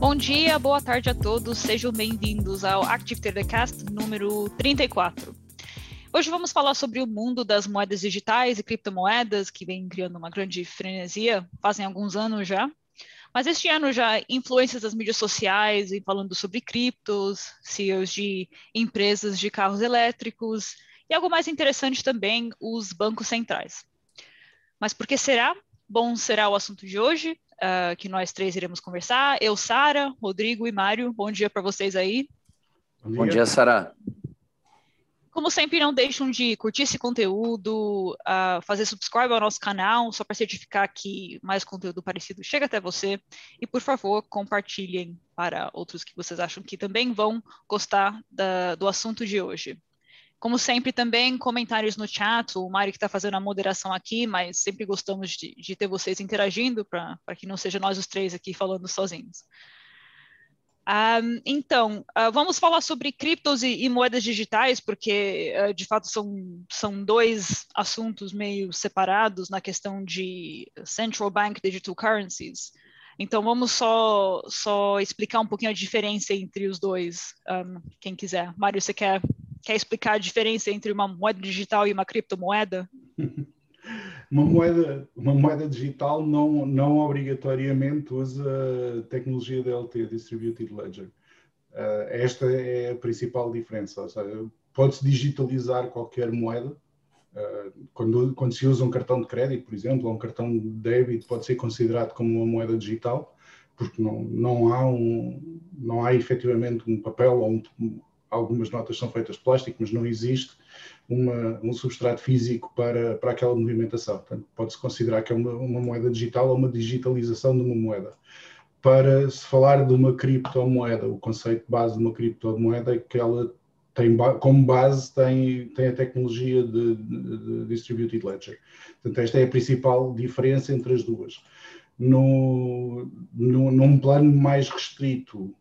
Bom dia, boa tarde a todos, sejam bem-vindos ao Active Telecast número 34. Hoje vamos falar sobre o mundo das moedas digitais e criptomoedas, que vem criando uma grande frenesia, fazem alguns anos já. Mas este ano já influências das mídias sociais e falando sobre criptos, CEOs de empresas de carros elétricos e algo mais interessante também, os bancos centrais. Mas por que será? Bom, será o assunto de hoje uh, que nós três iremos conversar. Eu, Sara, Rodrigo e Mário. Bom dia para vocês aí. Bom dia, dia Sara. Como sempre, não deixem de curtir esse conteúdo, uh, fazer subscribe ao nosso canal, só para certificar que mais conteúdo parecido chega até você. E, por favor, compartilhem para outros que vocês acham que também vão gostar da, do assunto de hoje. Como sempre, também comentários no chat, o Mário que está fazendo a moderação aqui, mas sempre gostamos de, de ter vocês interagindo para que não seja nós os três aqui falando sozinhos. Um, então, uh, vamos falar sobre criptos e, e moedas digitais, porque uh, de fato são, são dois assuntos meio separados na questão de central bank digital currencies. Então, vamos só, só explicar um pouquinho a diferença entre os dois, um, quem quiser. Mário, você quer Quer explicar a diferença entre uma moeda digital e uma criptomoeda? uma moeda, uma moeda digital não, não obrigatoriamente usa tecnologia DLT, Distributed Ledger. Uh, esta é a principal diferença. Pode-se digitalizar qualquer moeda. Uh, quando, quando se usa um cartão de crédito, por exemplo, ou um cartão de débito, pode ser considerado como uma moeda digital, porque não, não, há, um, não há efetivamente um papel ou um, algumas notas são feitas de plástico, mas não existe uma, um substrato físico para, para aquela movimentação. Portanto, pode-se considerar que é uma, uma, moeda digital ou uma digitalização de uma moeda. Para se falar de uma criptomoeda, o conceito base de uma criptomoeda é que ela tem como base tem, tem a tecnologia de, de, Distributed Ledger. Portanto, esta é a principal diferença entre as duas. No, no, num plano mais restrito,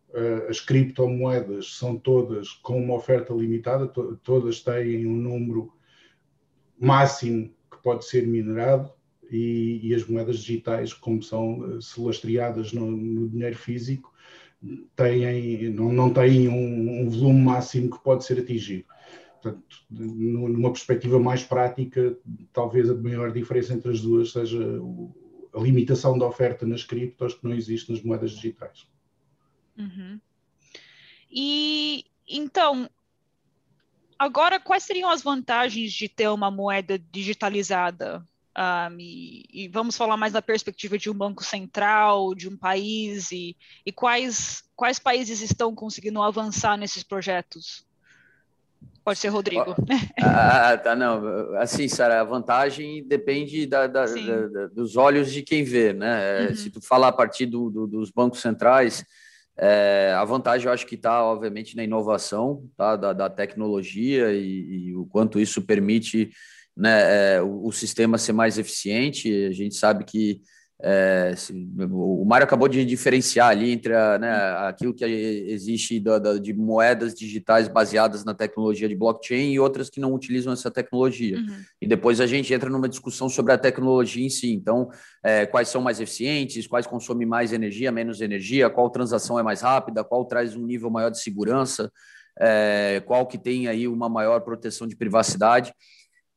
as criptomoedas são todas com uma oferta limitada, to todas têm um número máximo que pode ser minerado e, e as moedas digitais, como são uh, se lastreadas no, no, dinheiro físico, têm, não, não têm um, um, volume máximo que pode ser atingido. Portanto, numa perspectiva mais prática, talvez a maior diferença entre as duas seja a limitação da oferta nas criptos que não existe nas moedas digitais. Uhum. E então, agora quais seriam as vantagens de ter uma moeda digitalizada? Um, e, e, vamos falar mais da perspectiva de um banco central, de um país, e, e quais, quais países estão conseguindo avançar nesses projetos? Pode ser Rodrigo. Ah, tá, não. Assim, Sara, a vantagem depende da, da, da, dos olhos de quem vê, né? Uhum. Se tu falar a partir do, do, dos bancos centrais, é, a vantagem eu acho que está, obviamente, na inovação tá? da, da tecnologia e, e, o quanto isso permite né, é, o, o, sistema ser mais eficiente. A gente sabe que é, o Mário acabou de diferenciar ali entre a, né, aquilo que existe da, da, de moedas digitais baseadas na tecnologia de blockchain e outras que não utilizam essa tecnologia. Uhum. E depois a gente entra numa discussão sobre a tecnologia em si. Então, é, quais são mais eficientes, quais consomem mais energia, menos energia, qual transação é mais rápida, qual traz um nível maior de segurança, é, qual que tem aí uma maior proteção de privacidade.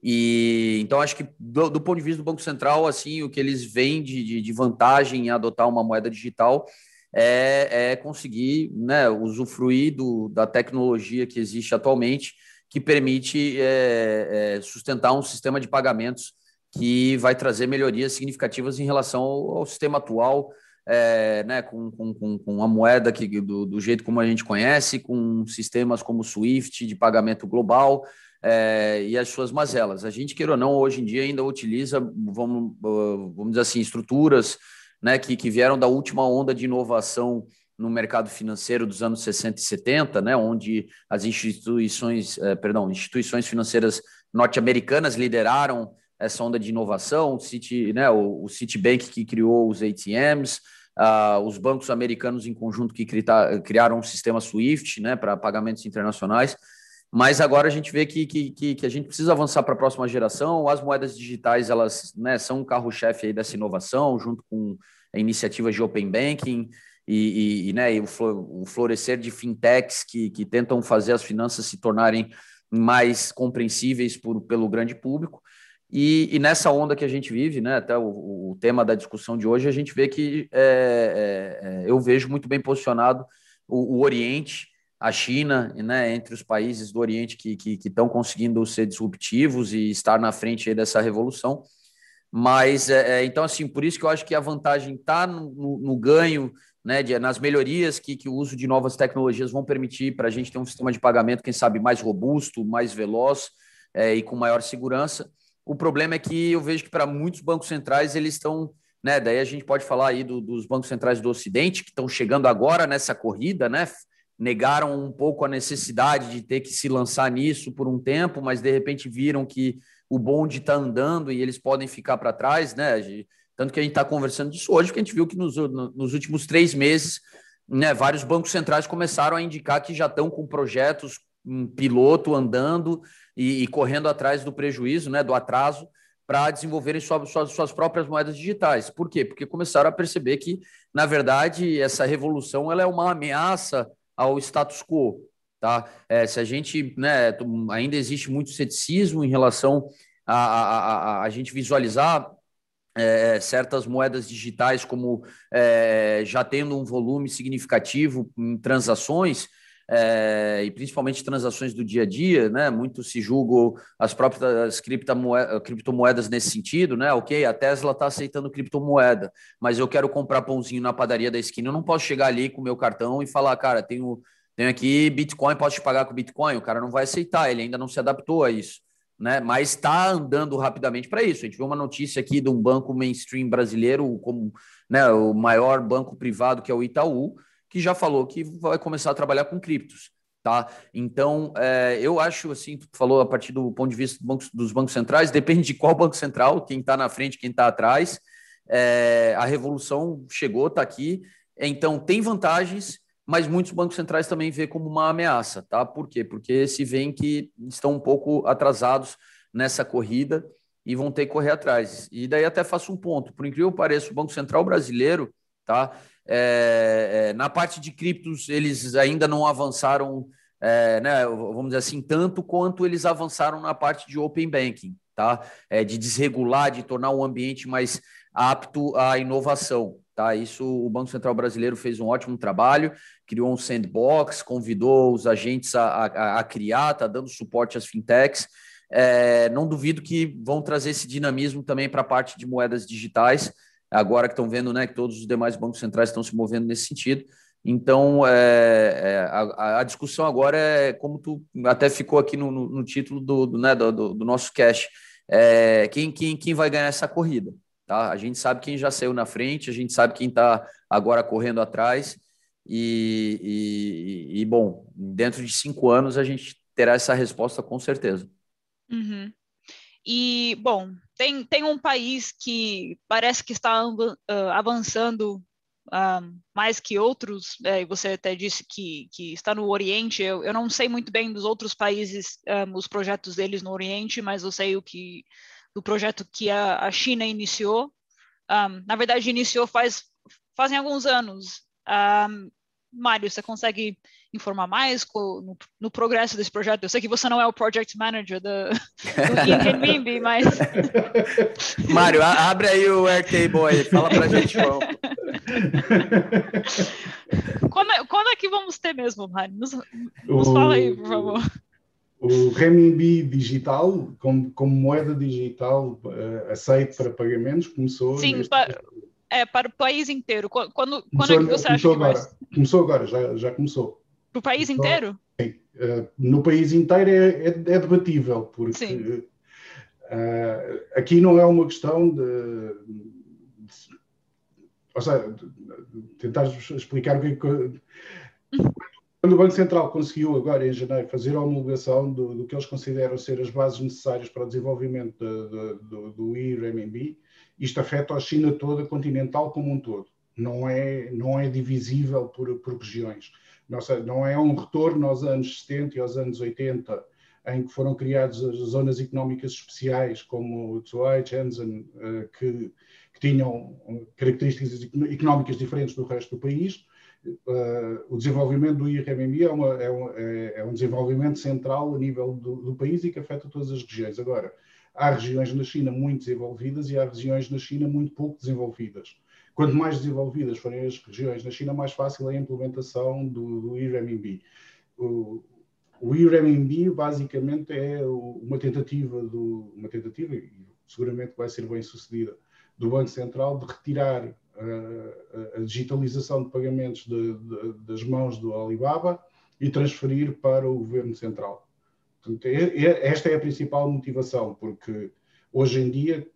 E então acho que do, do, ponto de vista do Banco Central, assim, o que eles veem de, de, de vantagem em adotar uma moeda digital é, é conseguir né, usufruir do, da tecnologia que existe atualmente, que permite é, é, sustentar um sistema de pagamentos que vai trazer melhorias significativas em relação ao, ao sistema atual, é, né, com, com, com a moeda que, do, do jeito como a gente conhece, com sistemas como o SWIFT de pagamento global é, e as suas mazelas. A gente, queira ou não, hoje em dia ainda utiliza, vamos, uh, vamos dizer assim, estruturas né, que, que vieram da última onda de inovação no mercado financeiro dos anos 60 e 70, né, onde as instituições, eh, perdão, instituições financeiras norte-americanas lideraram essa onda de inovação, o, Citi, né, o, o Citibank que criou os ATMs, uh, ah, os bancos americanos em conjunto que criaram um sistema SWIFT né, para pagamentos internacionais. Mas agora a gente vê que, que, que a gente precisa avançar para a próxima geração. As moedas digitais elas né, são um carro-chefe dessa inovação, junto com a iniciativa de Open Banking e, e, e né, e o, florescer de fintechs que, que tentam fazer as finanças se tornarem mais compreensíveis por, pelo grande público. E, e, nessa onda que a gente vive, né, até o, o tema da discussão de hoje, a gente vê que é, é, é eu vejo muito bem posicionado o, o, Oriente, a China, né, entre os países do Oriente que estão conseguindo ser disruptivos e estar na frente dessa revolução. Mas, é, é, então, assim, por isso que eu acho que a vantagem está no, no, no, ganho, né, de, nas melhorias que, que o uso de novas tecnologias vão permitir para a gente ter um sistema de pagamento, quem sabe, mais robusto, mais veloz é, e com maior segurança o problema é que eu vejo que para muitos bancos centrais eles estão, né? Daí a gente pode falar aí do, dos bancos centrais do Ocidente que estão chegando agora nessa corrida, né? Negaram um pouco a necessidade de ter que se lançar nisso por um tempo, mas de repente viram que o bonde está andando e eles podem ficar para trás, né? Tanto que a gente está conversando disso hoje, porque a gente viu que nos, nos últimos três meses, né, vários bancos centrais começaram a indicar que já estão com projetos um piloto andando e, e, correndo atrás do prejuízo, né, do atraso, para desenvolverem suas, suas, suas, próprias moedas digitais. Por quê? Porque começaram a perceber que, na verdade, essa revolução ela é uma ameaça ao status quo. Tá? É, se a gente né, ainda existe muito ceticismo em relação a, a, a, a gente visualizar é, certas moedas digitais como é, já tendo um volume significativo em transações, é, e principalmente transações do dia a dia, né? Muito se julgam as próprias criptomoedas, criptomoedas nesse sentido, né? Ok, a Tesla está aceitando criptomoeda, mas eu quero comprar pãozinho na padaria da esquina, eu não posso chegar ali com o meu cartão e falar, cara, tenho, tenho aqui Bitcoin, posso te pagar com Bitcoin? O cara não vai aceitar, ele ainda não se adaptou a isso. Né, mas está andando rapidamente para isso. A gente viu uma notícia aqui de um banco mainstream brasileiro, como né, o maior banco privado, que é o Itaú, que já falou que vai começar a trabalhar com criptos. Tá? Então, é, eu acho assim, tu falou a partir do ponto de vista do banco, dos bancos centrais, depende de qual banco central, quem está na frente, quem está atrás. É, a revolução chegou, está aqui. Então, tem vantagens, mas muitos bancos centrais também vê como uma ameaça, tá? Por quê? Porque se veem que estão um pouco atrasados nessa corrida e vão ter que correr atrás. E daí até faço um ponto. Por incrível que pareça, o Banco Central brasileiro, tá? É, é, na parte de criptos, eles ainda não avançaram, é, né, vamos dizer assim, tanto quanto eles avançaram na parte de Open Banking, tá? É, de desregular, de tornar o ambiente mais apto à inovação. Tá? Isso o Banco Central Brasileiro fez um ótimo trabalho, criou um sandbox, convidou os agentes a, a, a criar, está dando suporte às fintechs. É, não duvido que vão trazer esse dinamismo também para a parte de moedas digitais agora que estão vendo né, que todos os demais bancos centrais estão se movendo nesse sentido. Então, é, é, a, a, discussão agora é como tu até ficou aqui no, no, no título do, do, né, do, do, nosso cash, é, quem, quem, quem vai ganhar essa corrida. Tá? A gente sabe quem já saiu na frente, a gente sabe quem está agora correndo atrás, e, e, e, bom, dentro de cinco anos a gente terá essa resposta com certeza. Uhum. E, bom, tem, tem um país que parece que está avançando mais que outros, é, você até disse que, que está no Oriente. Eu, eu não sei muito bem dos outros países, um, os projetos deles no Oriente, mas eu sei o que do projeto que a, a China iniciou. Um, na verdade, iniciou faz fazem alguns anos. Um, Mário, você consegue informar mais no, no, progresso desse projeto? Eu sei que você não é o project manager do, do Renminbi, mas... Mário, abre aí o Airtable aí, fala pra gente, João. Quando é, quando é que vamos ter mesmo, Mário? Nos, nos o, fala aí, por favor. O renminbi digital, como, como moeda digital uh, aceito para pagamentos, começou... Sim, neste... para, é, para o país inteiro. Quando, quando é que você acha que agora, vai... Começou agora, já, já começou. Para o país inteiro? Sim. Uh, no país inteiro é, é, é debatível, porque uh, aqui não é uma questão de, de ou seja, tentar explicar o que é que. Quando o Banco Central conseguiu agora em janeiro fazer a homologação do, do que eles consideram ser as bases necessárias para o desenvolvimento de, de, do, do IRMB, isto afeta a China toda, continental como um todo. Não é, não é divisível por, por regiões Nossa, não é um retorno aos anos 70 e aos anos 80, em que foram criadas as zonas económicas especiais, como Zwei, Shenzhen, uh, que, que, tinham características económicas diferentes do resto do país. Uh, o desenvolvimento do IRMMI é, uma, é, um, é, é, um, desenvolvimento central a nível do, do, país e que afeta todas as regiões. Agora, há regiões na China muito desenvolvidas e há regiões na China muito pouco desenvolvidas. Quanto mais desenvolvidas forem as regiões na China, mais fácil é a implementação do, do IRMB. O, o IRMB basicamente é uma tentativa, do, uma tentativa, e seguramente vai ser bem sucedida, do Banco Central de retirar a, a digitalização de pagamentos de, de, das mãos do Alibaba e transferir para o governo central. Portanto, é, é, esta é a principal motivação, porque hoje em dia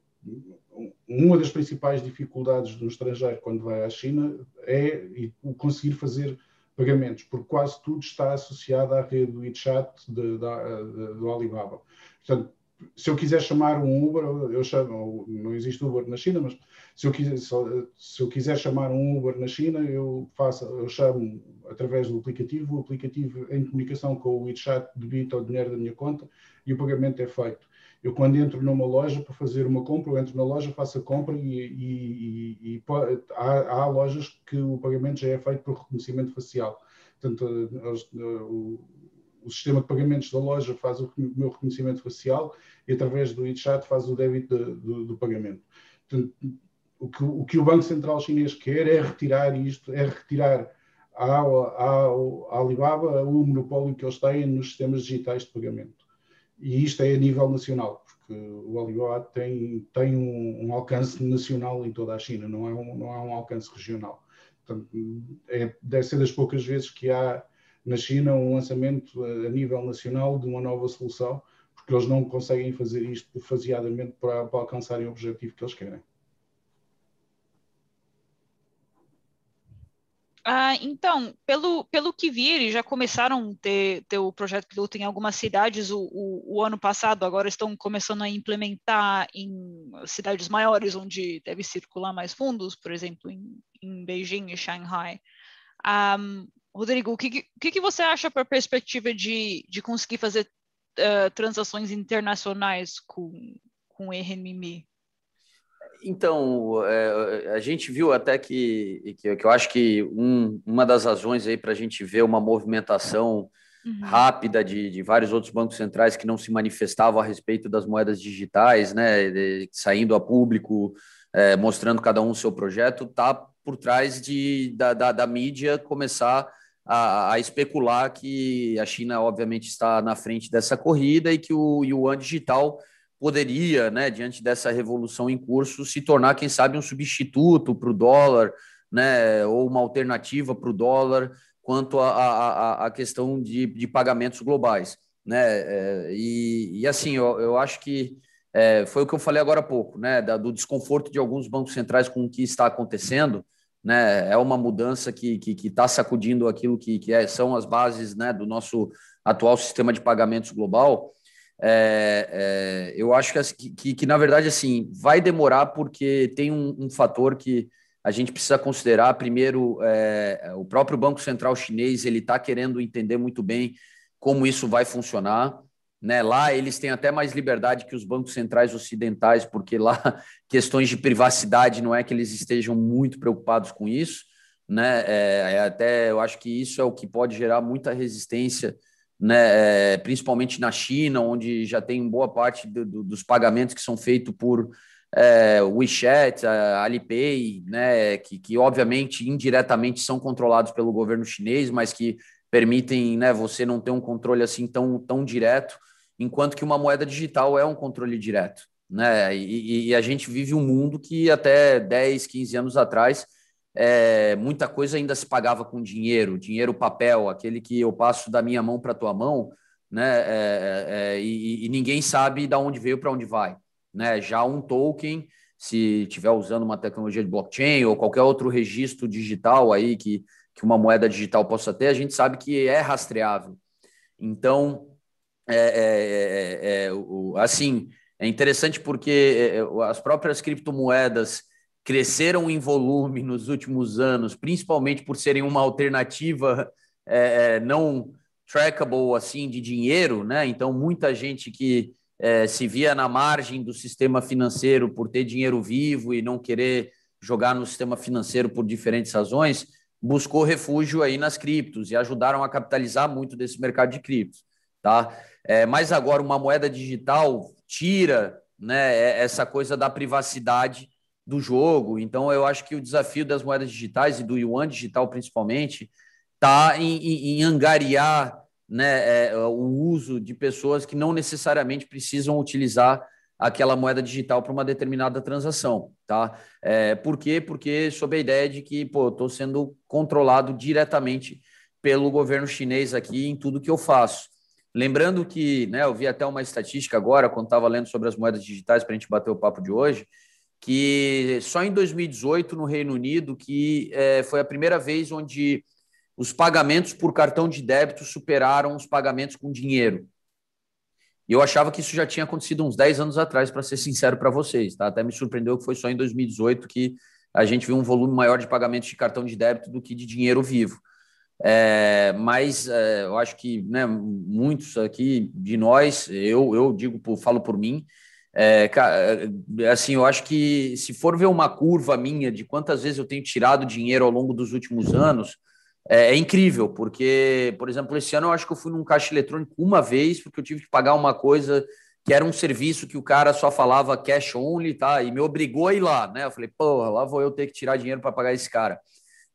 uma das principais dificuldades do estrangeiro quando vai à China é conseguir fazer pagamentos, porque quase tudo está associado à rede do WeChat do Alibaba. Portanto, se eu quiser chamar um Uber, eu chamo, não existe Uber na China, mas se eu quiser, se eu quiser chamar um Uber na China, eu faço, eu chamo através do aplicativo, o aplicativo em comunicação com o WeChat debita o dinheiro da minha conta e o pagamento é feito. Eu, quando entro numa loja para fazer uma compra, eu entro na loja, faço a compra e, e, e, e há, há, lojas que o pagamento já é feito por reconhecimento facial. Portanto, o, o, sistema de pagamentos da loja faz o meu reconhecimento facial e, através do WeChat, faz o débito de, do, do, pagamento. Portanto, o que, o que o Banco Central Chinês quer é retirar isto, é retirar ao, à Alibaba o monopólio que eles têm nos sistemas digitais de pagamento e isto é a nível nacional, porque o Alibaba tem, tem um, um, alcance nacional em toda a China, não é um, não é um alcance regional. Portanto, é, deve ser das poucas vezes que há na China um lançamento a, a nível nacional de uma nova solução, porque eles não conseguem fazer isto faseadamente para, para alcançarem o objetivo que eles querem. Ah, então, pelo, pelo que vi, eles já começaram a ter, ter o projeto piloto em algumas cidades o, o, o, ano passado, agora estão começando a implementar em cidades maiores, onde deve circular mais fundos, por exemplo, em, em Beijing e Shanghai. Um, Rodrigo, o que, que, que você acha para a perspectiva de, de conseguir fazer uh, transações internacionais com, com RMB? Então, é, a gente viu até que, que, que eu acho que um, uma das razões aí para a gente ver uma movimentação uhum. rápida de, de vários outros bancos centrais que não se manifestavam a respeito das moedas digitais, né, de, saindo a público, é, mostrando cada um o seu projeto, está por trás de, da, da, da mídia começar a, a, especular que a China, obviamente, está na frente dessa corrida e que o yuan digital poderia, né, diante dessa revolução em curso, se tornar, quem sabe, um substituto para o dólar, né, ou uma alternativa para o dólar quanto à questão de, de pagamentos globais. Né? É, e, e, assim, eu, eu acho que é, foi o que eu falei agora há pouco, né, da, do desconforto de alguns bancos centrais com o que está acontecendo, né, é uma mudança que está que, que tá sacudindo aquilo que, que é, são as bases né, do nosso atual sistema de pagamentos global, é, é, eu acho que, que, que, na verdade, assim, vai demorar porque tem um, um fator que a gente precisa considerar. Primeiro, é, o próprio Banco Central chinês ele está querendo entender muito bem como isso vai funcionar. Né? Lá eles têm até mais liberdade que os bancos centrais ocidentais, porque lá questões de privacidade não é que eles estejam muito preocupados com isso. Né? É, é até eu acho que isso é o que pode gerar muita resistência né, é, principalmente na China, onde já tem boa parte do, do, dos pagamentos que são feitos por é, WeChat, Alipay, né, que, que obviamente indiretamente são controlados pelo governo chinês, mas que permitem né, você não ter um controle assim tão, tão direto, enquanto que uma moeda digital é um controle direto. Né? E, e a gente vive um mundo que até 10, 15 anos atrás é, muita coisa ainda se pagava com dinheiro, dinheiro papel, aquele que eu passo da minha mão para tua mão, né? É, é, é, e, e, ninguém sabe de onde veio para onde vai, né? Já um token, se tiver usando uma tecnologia de blockchain ou qualquer outro registro digital aí que, que uma moeda digital possa ter, a gente sabe que é rastreável. Então, é, é, assim, é interessante porque as próprias criptomoedas cresceram em volume nos últimos anos, principalmente por serem uma alternativa é, é, não trackable assim de dinheiro, né? Então muita gente que é, se via na margem do sistema financeiro por ter dinheiro vivo e não querer jogar no sistema financeiro por diferentes razões, buscou refúgio aí nas criptos e ajudaram a capitalizar muito desse mercado de criptos, tá? É, mas agora uma moeda digital tira, né, é, essa coisa da privacidade do jogo. Então eu acho que o desafio das moedas digitais e do yuan digital principalmente está em, em, angariar né, é, o uso de pessoas que não necessariamente precisam utilizar aquela moeda digital para uma determinada transação, tá? É, por quê? Porque sob a ideia de que, pô, estou sendo controlado diretamente pelo governo chinês aqui em tudo que eu faço. Lembrando que, né, eu vi até uma estatística agora, quando estava lendo sobre as moedas digitais, para a gente bater o papo de hoje, que só em 2018, no Reino Unido, que é, foi a primeira vez onde os pagamentos por cartão de débito superaram os pagamentos com dinheiro. E eu achava que isso já tinha acontecido uns 10 anos atrás, para ser sincero para vocês. Tá? Até me surpreendeu que foi só em 2018 que a gente viu um volume maior de pagamentos de cartão de débito do que de dinheiro vivo. É, mas é, eu acho que né, muitos aqui de nós, eu, eu digo, falo por mim, é, é, assim, eu acho que se for ver uma curva minha de quantas vezes eu tenho tirado dinheiro ao longo dos últimos anos, é, é, incrível, porque, por exemplo, esse ano eu acho que eu fui num caixa eletrônico uma vez, porque eu tive que pagar uma coisa que era um serviço que o cara só falava cash only, tá? E me obrigou a ir lá, né? Eu falei, porra, lá vou eu ter que tirar dinheiro para pagar esse cara,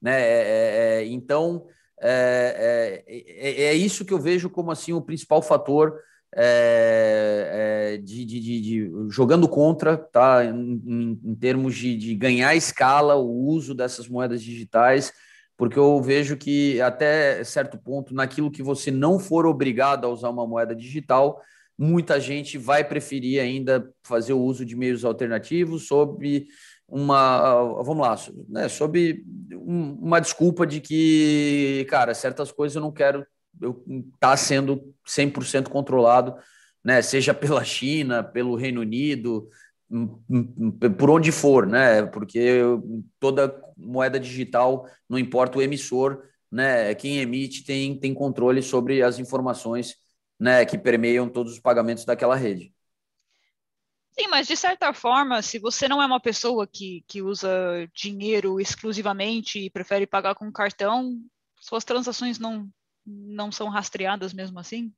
né? É, é, é então, é, é, isso que eu vejo como assim o principal fator de, de, de, de, jogando contra, tá? Em, em, termos de, ganhar escala, o uso dessas moedas digitais porque eu vejo que até certo ponto, naquilo que você não for obrigado a usar uma moeda digital, muita gente vai preferir ainda fazer o uso de meios alternativos sob uma, vamos lá, né, sob uma desculpa de que, cara, certas coisas eu não quero eu tá sendo 100% controlado, né, seja pela China, pelo Reino Unido, por onde for, né? Porque toda moeda digital, não importa o emissor, né? Quem emite tem, tem controle sobre as informações, né? Que permeiam todos os pagamentos daquela rede. Sim, mas de certa forma, se você não é uma pessoa que, que usa dinheiro exclusivamente e prefere pagar com cartão, suas transações não, não são rastreadas mesmo assim?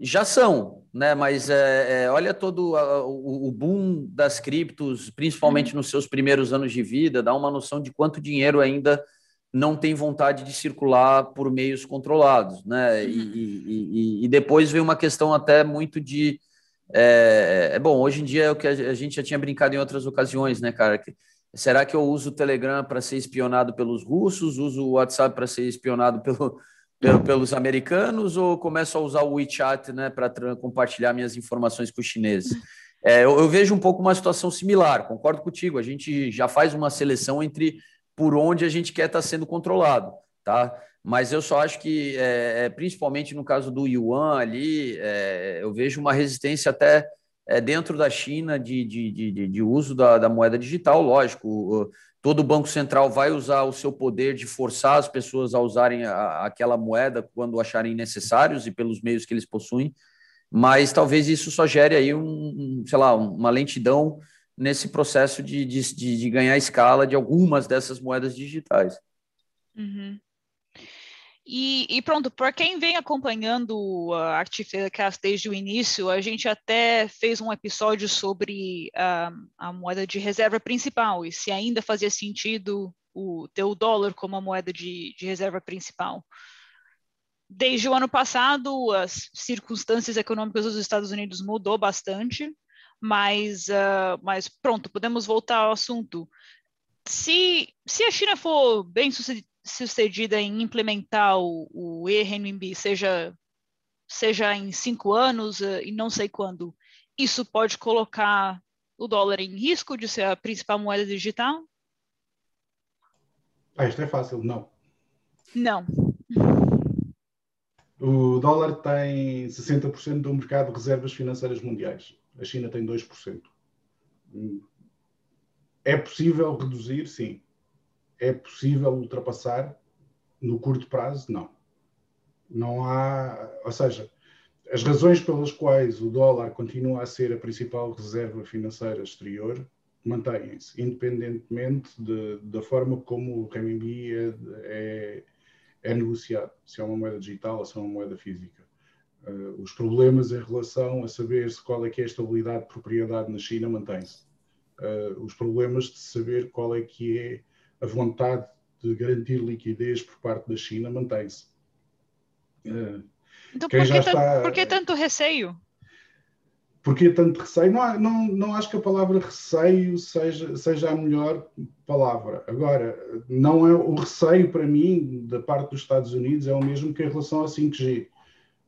Já são, né? Mas é, é, olha todo a, o, o, boom das criptos, principalmente uhum. nos seus primeiros anos de vida, dá uma noção de quanto dinheiro ainda não tem vontade de circular por meios controlados, né? Uhum. E, e, e, depois vem uma questão até muito de é, é, bom. Hoje em dia é o que a gente já tinha brincado em outras ocasiões, né, cara? Será que eu uso o Telegram para ser espionado pelos russos? Uso o WhatsApp para ser espionado pelo pelos americanos ou começo a usar o WeChat né, para compartilhar minhas informações com os chineses? É, eu, eu, vejo um pouco uma situação similar, concordo contigo. A gente já faz uma seleção entre por onde a gente quer estar tá sendo controlado, tá? Mas eu só acho que, é, é, principalmente no caso do Yuan ali, é, eu vejo uma resistência até é, dentro da China de, de, de, de uso da, da, moeda digital, lógico todo banco central vai usar o seu poder de forçar as pessoas a usarem a, aquela moeda quando acharem necessários e pelos meios que eles possuem, mas talvez isso só gere aí um, sei lá, uma lentidão nesse processo de, de, de, ganhar escala de algumas dessas moedas digitais. Uhum. E, e, pronto, para quem vem acompanhando a Artificast desde o início, a gente até fez um episódio sobre uh, a moeda de reserva principal e se ainda fazia sentido o, ter o dólar como a moeda de, de reserva principal. Desde o ano passado, as circunstâncias econômicas dos Estados Unidos mudou bastante, mas, uh, mas pronto, podemos voltar ao assunto. Se, se a China for bem sucedida, sucedida em implementar o, o e-renminbi, seja, seja em cinco anos uh, e não sei quando, isso pode colocar o dólar em risco de ser a principal moeda digital? Ah, isto é fácil, não. Não. O dólar tem 60% do mercado de reservas financeiras mundiais. A China tem 2%. É possível reduzir? Sim. É possível ultrapassar no curto prazo? Não. Não há, ou seja, as razões pelas quais o dólar continua a ser a principal reserva financeira exterior mantêm-se, independentemente de, da forma como o renminbi é, é, é, negociado, se é uma moeda digital ou se é uma moeda física. Uh, os problemas em relação a saber se qual é que é a estabilidade de propriedade na China mantêm-se. Uh, os problemas de saber qual é que é a vontade de garantir liquidez por parte da China mantém-se. Uh, então, por que, está... por que tanto receio? Porque tanto receio? Não, não, não acho que a palavra receio seja, seja a melhor palavra. Agora, não é o receio para mim, da parte dos Estados Unidos, é o mesmo que em relação ao 5G.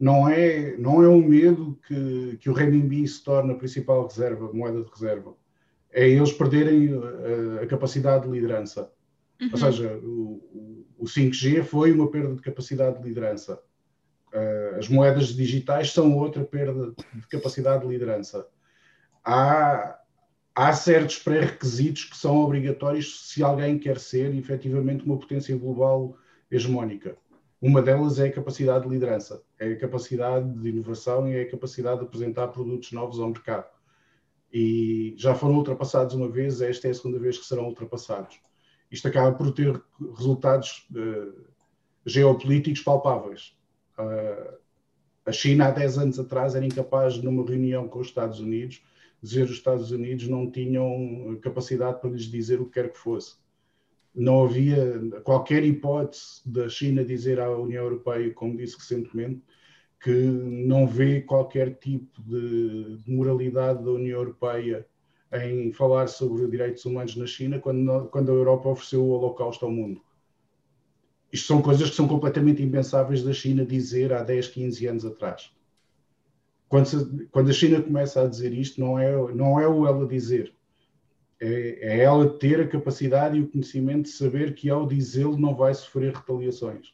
Não é, não é o medo que, que o renminbi se torne a principal reserva, moeda de reserva. É eles perderem a, a capacidade de liderança. Uhum. Ou seja, o, o 5G foi uma perda de capacidade de liderança Uh, as moedas digitais são outra perda de capacidade de liderança. Há, há certos pré-requisitos que são obrigatórios se alguém quer ser efetivamente uma potência global hegemónica. Uma delas é a capacidade de liderança, é a capacidade de inovação e é a capacidade de apresentar produtos novos ao mercado. E já foram ultrapassados uma vez, esta é a segunda vez que serão ultrapassados. Isto acaba por ter resultados uh, geopolíticos palpáveis a China, há 10 anos atrás, era incapaz, numa reunião com os Estados Unidos, dizer que os Estados Unidos não tinham capacidade para lhes dizer o que quer que fosse. Não havia qualquer hipótese da China dizer à União Europeia, como disse recentemente, que não vê qualquer tipo de moralidade da União Europeia em falar sobre direitos humanos na China, quando, quando a Europa ofereceu o Holocausto ao mundo. Isto são coisas que são completamente impensáveis da China dizer há 10, 15 anos atrás. Quando, se, quando a China começa a dizer isto, não é, não é o ela dizer, é, é ela ter a capacidade e o conhecimento de saber que ao dizê-lo não vai sofrer retaliações.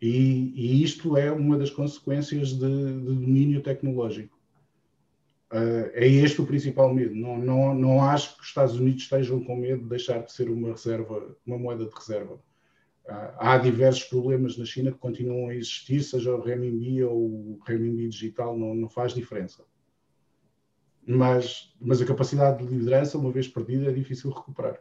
E, e, isto é uma das consequências de, de domínio tecnológico. Uh, é este o principal medo. Não, não, não acho que os Estados Unidos estejam com medo de deixar de ser uma reserva, uma moeda de reserva. Uh, há diversos problemas na China que continuam a existir, seja o renminbi ou o renminbi digital, não, não faz diferença. Mas, mas a capacidade de liderança, uma vez perdida, é difícil recuperar.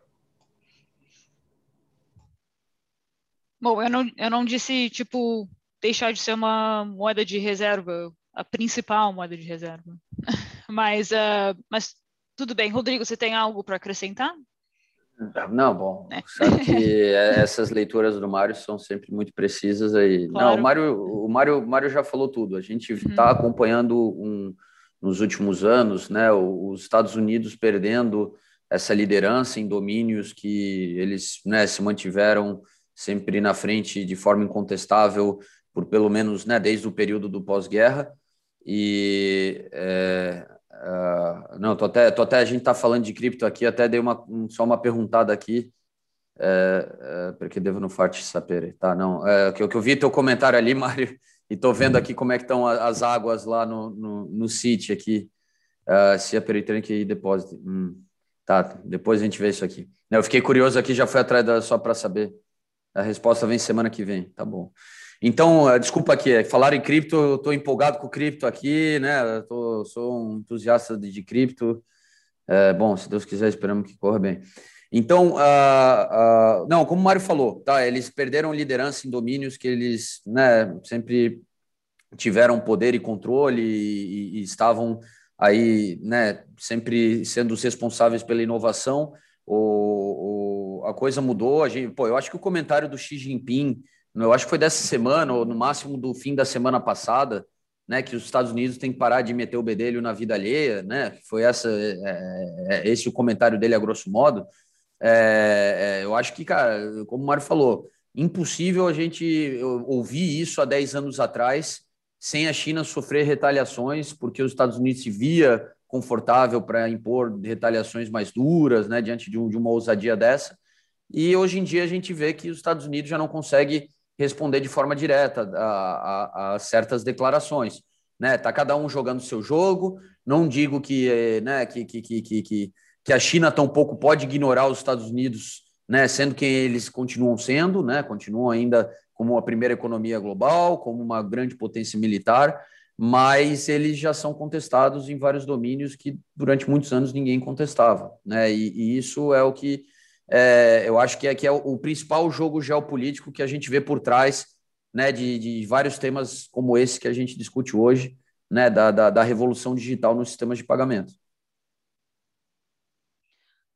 Bom, eu não, eu não disse, tipo, deixar de ser uma moeda de reserva, a principal moeda de reserva. Mas, uh, mas tudo bem. Rodrigo, você tem algo para acrescentar? Não, bom, é. sabe que essas leituras do Mário são sempre muito precisas aí. Claro. Não, o Mário, o Mário, Mário já falou tudo. A gente está uhum. acompanhando um, nos últimos anos, né, os Estados Unidos perdendo essa liderança em domínios que eles né, se mantiveram sempre na frente de forma incontestável por pelo menos né, desde o período do pós-guerra. E é, Uh, não, tô até, tô até a gente tá falando de cripto aqui, até dei uma, um, só uma perguntada aqui, é, é, porque devo no forte saber, tá? Não, é, que, que eu vi teu comentário ali, Mário, e tô vendo aqui como é que estão as águas lá no, no, no City aqui, uh, se a Peritranic Deposit. Hum, tá, depois a gente vê isso aqui. Eu fiquei curioso aqui, já fui atrás da, só para saber. A resposta vem semana que vem, tá bom. Então, eh, desculpa aqui, é, falar em cripto, eu estou empolgado com cripto aqui, né? Tô, sou um entusiasta de, de cripto. É, bom, se Deus quiser, esperamos que corra bem. Então, uh, uh, não, como o Mário falou, tá? Eles perderam liderança em domínios que eles, né, sempre tiveram poder e controle e, e, estavam aí, né, sempre sendo os responsáveis pela inovação. O, o, a coisa mudou. A gente, pô, eu acho que o comentário do Xi Jinping eu acho que foi dessa semana, ou no máximo do fim da semana passada, né, que os Estados Unidos têm que parar de meter o bedelho na vida alheia, né? Foi essa, é, é, é esse o comentário dele a grosso modo. É, é, eu acho que, cara, como o Mário falou, impossível a gente ouvir isso há 10 anos atrás sem a China sofrer retaliações, porque os Estados Unidos se via confortável para impor retaliações mais duras, né, diante de, um, de uma ousadia dessa. E hoje em dia a gente vê que os Estados Unidos já não consegue responder de forma direta a, a, a certas declarações. Né? Tá cada um jogando seu jogo. Não digo que, né, que, que, que, que, que a China tampouco pode ignorar os Estados Unidos né, sendo quem eles continuam sendo, né, continuam ainda como a primeira economia global, como uma grande potência militar, mas eles já são contestados em vários domínios que durante muitos anos ninguém contestava, né? E, e isso é o que é, eu acho que é, que é o, o, principal jogo geopolítico que a gente vê por trás, né? De, de vários temas como esse que a gente discute hoje, né? Da, da, da revolução digital nos sistemas de pagamento.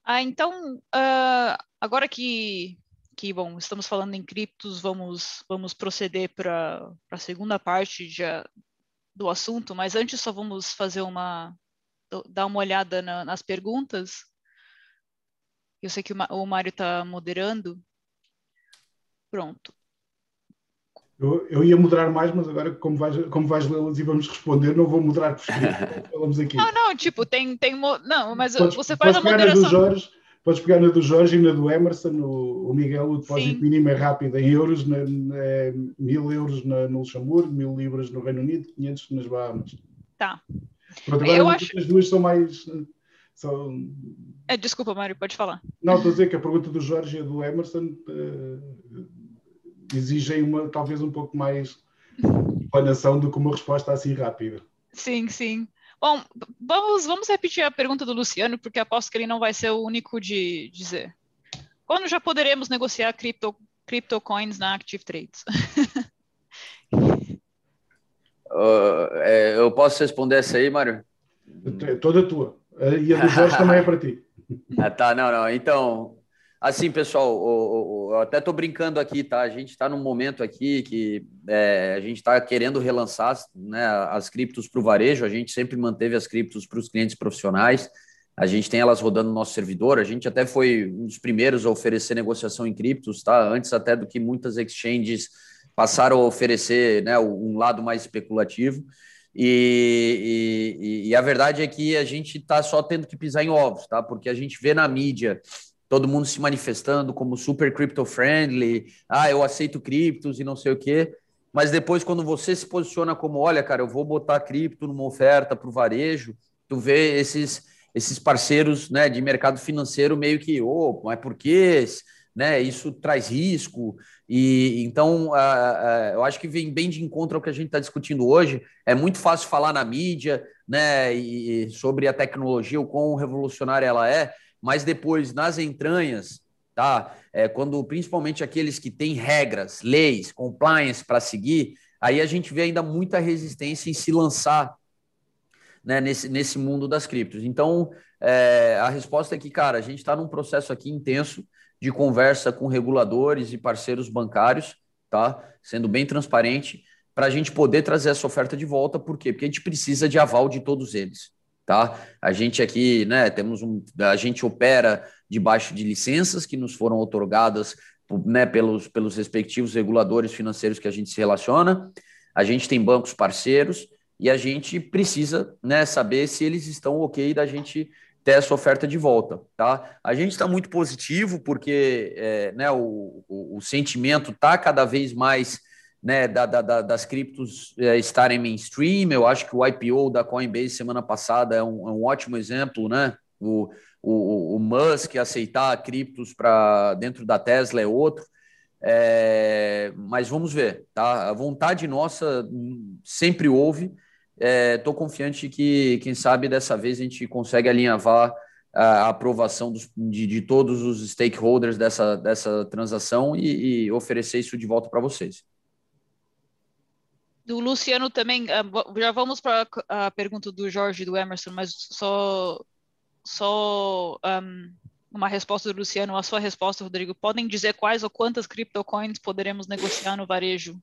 Ah, então, uh, agora que que, bom, estamos falando em criptos, vamos, vamos proceder para a segunda parte de, do assunto, mas antes só vamos fazer uma, dar uma olhada na, nas perguntas. Eu sei que o, o Mário está moderando. Pronto. Eu, eu, ia moderar mais, mas agora, como vais, como vais lê-las e vamos responder, não vou moderar por escrito. Falamos aqui. Não, não, tipo, tem. tem não, mas podes, você faz a moderação. Do Jorge, Podes pegar na do Jorge e na do Emerson, o, o Miguel, o depósito Sim. mínimo é rápido em euros, na, na, é mil euros na, no Luxemburgo, mil libras no Reino Unido, 500 nas Bahamas. Tá. Pronto, agora Eu acho... as duas são mais... São... É, desculpa, Mário, pode falar. Não, estou a dizer que a pergunta do Jorge e do Emerson uh, exigem uma, talvez um pouco mais planação do que uma resposta assim rápida. Sim, sim. Bom, vamos, vamos repetir a pergunta do Luciano, porque aposto que ele não vai ser o único de dizer. Quando já poderemos negociar cripto, crypto coins na Active Trades? uh, é, eu posso responder essa aí, Mário? Toda tua. E a do Jorge também é para ti. Ah, tá, não, não. Então, Assim, pessoal, eu, eu até estou brincando aqui, tá? A gente está num momento aqui que é, a gente está querendo relançar né, as criptos para o varejo. A gente sempre manteve as criptos para os clientes profissionais. A gente tem elas rodando no nosso servidor. A gente até foi um dos primeiros a oferecer negociação em criptos, tá? Antes até do que muitas exchanges passaram a oferecer né, um lado mais especulativo. E, e, e a verdade é que a gente está só tendo que pisar em ovos, tá? Porque a gente vê na mídia todo mundo se manifestando como super crypto friendly, ah, eu aceito criptos e não sei o quê. Mas depois, quando você se posiciona como, olha, cara, eu vou botar cripto numa oferta para o varejo, tu vê esses, esses parceiros né, de mercado financeiro meio que, oh, mas por quê? Né, isso traz risco. E então, uh, uh, eu acho que vem bem de encontro ao que a gente está discutindo hoje. É muito fácil falar na mídia né, e sobre a tecnologia, o quão revolucionária ela é, mas depois nas entranhas, tá? É, quando principalmente aqueles que têm regras, leis, compliance para seguir, aí a gente vê ainda muita resistência em se lançar né, nesse, nesse mundo das criptos. Então, é, a resposta é que, cara, a gente está num processo aqui intenso de conversa com reguladores e parceiros bancários, tá? Sendo bem transparente, para a gente poder trazer essa oferta de volta. Por quê? Porque a gente precisa de aval de todos eles tá? A gente aqui, né, temos um, a gente opera debaixo de licenças que nos foram otorgadas, né, pelos, pelos respectivos reguladores financeiros que a gente se relaciona. A gente tem bancos parceiros e a gente precisa, né, saber se eles estão ok da gente ter essa oferta de volta, tá? A gente está muito positivo porque, é, né, o, o, o sentimento está cada vez mais né, da, da, das criptos é, estarem mainstream. Eu acho que o IPO da Coinbase semana passada é um, é um ótimo exemplo, né? O, o, o Musk aceitar criptos para dentro da Tesla é outro. É, mas vamos ver, tá? A vontade nossa sempre houve. Estou é, confiante que, quem sabe, dessa vez a gente consegue alinhavar a aprovação dos, de, de, todos os stakeholders dessa, dessa transação e, e oferecer isso de volta para vocês do Luciano também, ah, já vamos para a pergunta do Jorge e do Emerson, mas só, só um, uma resposta do Luciano, a sua resposta, Rodrigo. Podem dizer quais ou quantas criptocoins poderemos negociar no varejo?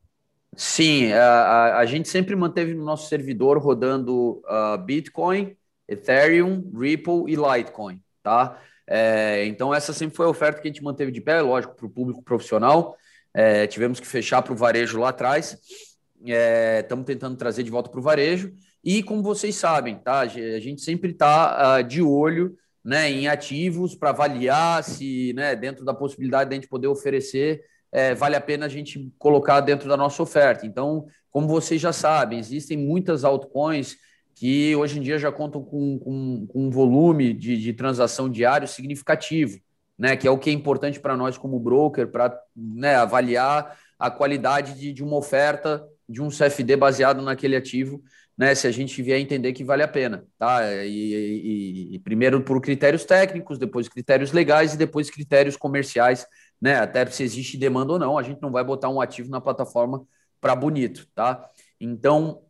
Sim, a, a gente sempre manteve no nosso servidor rodando uh, Bitcoin, Ethereum, Ripple e Litecoin, tá? É, então, essa sempre foi a oferta que a gente manteve de pé, lógico, para o público profissional. É, tivemos que fechar para o varejo lá atrás estamos é, tentando trazer de volta para o varejo. E como vocês sabem, tá? A gente sempre está uh, de olho né, em ativos para avaliar se, né, dentro da possibilidade de a gente poder oferecer, é, vale a pena a gente colocar dentro da nossa oferta. Então, como vocês já sabem, existem muitas altcoins que hoje em dia já contam com, com, com um volume de, de transação diário significativo. né? Que é o que é importante para nós como broker, para né, avaliar a qualidade de, de uma oferta de um CFD baseado naquele ativo, né? Se a gente vier entender que vale a pena, tá? E, e, e primeiro por critérios técnicos, depois critérios legais e depois critérios comerciais, né? Até se existe demanda ou não, a gente não vai botar um ativo na plataforma para bonito, tá? Então,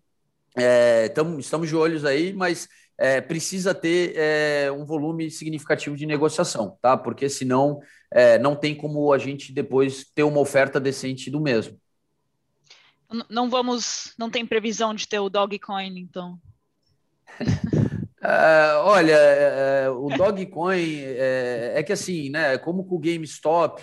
é, tamo, estamos de olhos aí, mas é, precisa ter é, um volume significativo de negociação, tá? Porque senão é, não tem como a gente depois ter uma oferta decente do mesmo. Não vamos, não tem previsão de ter o Dogcoin, então. É, olha, é, o Dogcoin é, é, que assim, né? Como com o GameStop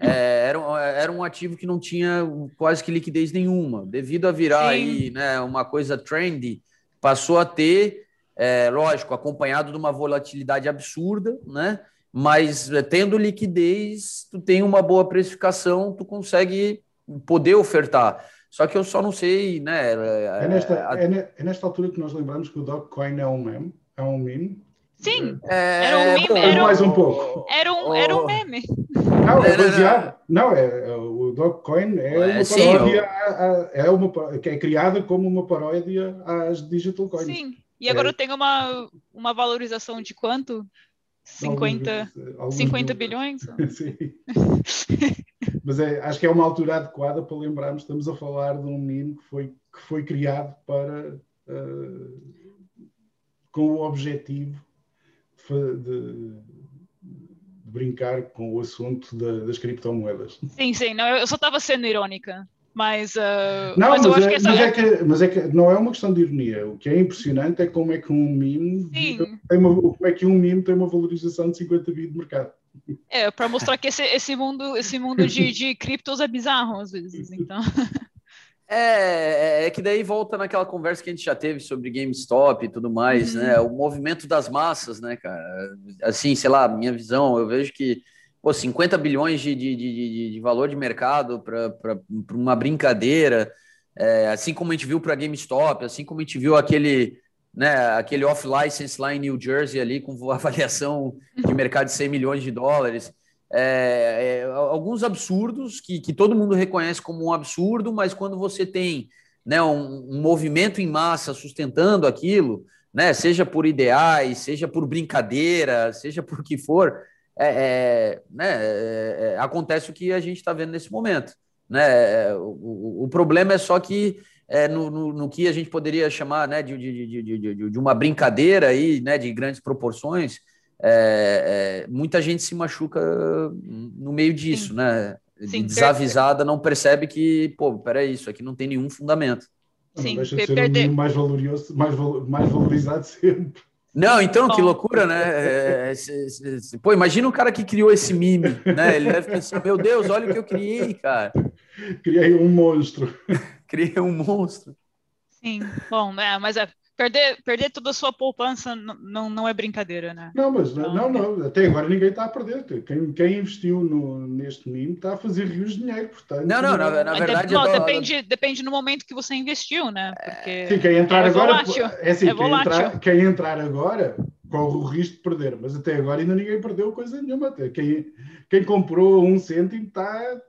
era, era um ativo que não tinha quase que liquidez nenhuma, devido a virar Sim. aí, né? Uma coisa trendy, passou a ter é, lógico, acompanhado de uma volatilidade absurda, né? Mas é, tendo liquidez, tu tem uma boa precificação, tu consegue poder ofertar. Só que eu só não sei, né? É, é nesta, a... é, é nesta altura que nós lembramos que o Dogecoin é um meme, é um meme. Sim, é, era um meme. Era mais um pouco. Era um, era um meme. Não, é baseado. Não, é, o Dogecoin é uma paródia, é, uma, é criada como uma paródia às digital coins. Sim. E agora é. tem uma, uma valorização de quanto? 50, alguns, 50 bilhões? Sim. Mas é, acho que é uma altura adequada para lembrarmos, estamos a falar de um menino que foi, que foi criado para uh, com o objetivo de, de, brincar com o assunto da, das criptomoedas. Sim, sim, não, eu só estava sendo irônica. Mas, uh, não, mas, mas, é, que mas, é que, mas, é que, não é uma questão de ironia. O que é impressionante é como é que um meme tem uma, como é que um meme tem uma valorização de 50 bi de mercado. É, para mostrar que esse, esse mundo, esse mundo de, de criptos é bizarro às vezes. Então. É, é, é que daí volta naquela conversa que a gente já teve sobre GameStop e tudo mais, uhum. né? O movimento das massas, né, cara? Assim, sei lá, minha visão, eu vejo que pô, 50 bilhões de, de, de, de valor de mercado para uma brincadeira, é, assim como a gente viu para GameStop, assim como a gente viu aquele, né, aquele off-license lá em New Jersey ali com avaliação de mercado de 100 milhões de dólares. É, é, alguns absurdos que, que todo mundo reconhece como um absurdo, mas quando você tem né, um, um movimento em massa sustentando aquilo, né, seja por ideais, seja por brincadeira, seja por que for, é, é, né, é, é, acontece o que a gente está vendo nesse momento. Né? O, o, problema é só que é, no, no, no, que a gente poderia chamar né, de, de, de, de, uma brincadeira aí, né, de grandes proporções, é, é, muita gente se machuca no meio disso, Sim. né? Sim, Desavisada, não percebe que, pô, peraí, isso aqui não tem nenhum fundamento. Sim, não deixa de ser perder... um mais, valoroso, mais, mais valorizado sempre. Não, então, que loucura, né? É, é, pô, imagina o cara que criou esse meme, né? Ele deve pensar, meu Deus, olha o que eu criei, cara. Criei um monstro. Criei um monstro. Sim, bom, é, mas é, perder, perder toda a sua poupança não, não é brincadeira, né? Não, mas então, não, não, até agora ninguém está a perder. Quem, quem investiu no, neste meme está a fazer rios de dinheiro, portanto. Não, não, na, na verdade. Não, depende, depende no momento que você investiu, né? Porque Sim, quem entrar é agora. Volátil. É assim, é quem, entrar, quem entrar agora corre o risco de perder, mas até agora ainda ninguém perdeu coisa nenhuma. Até quem, quem comprou um cêntimo está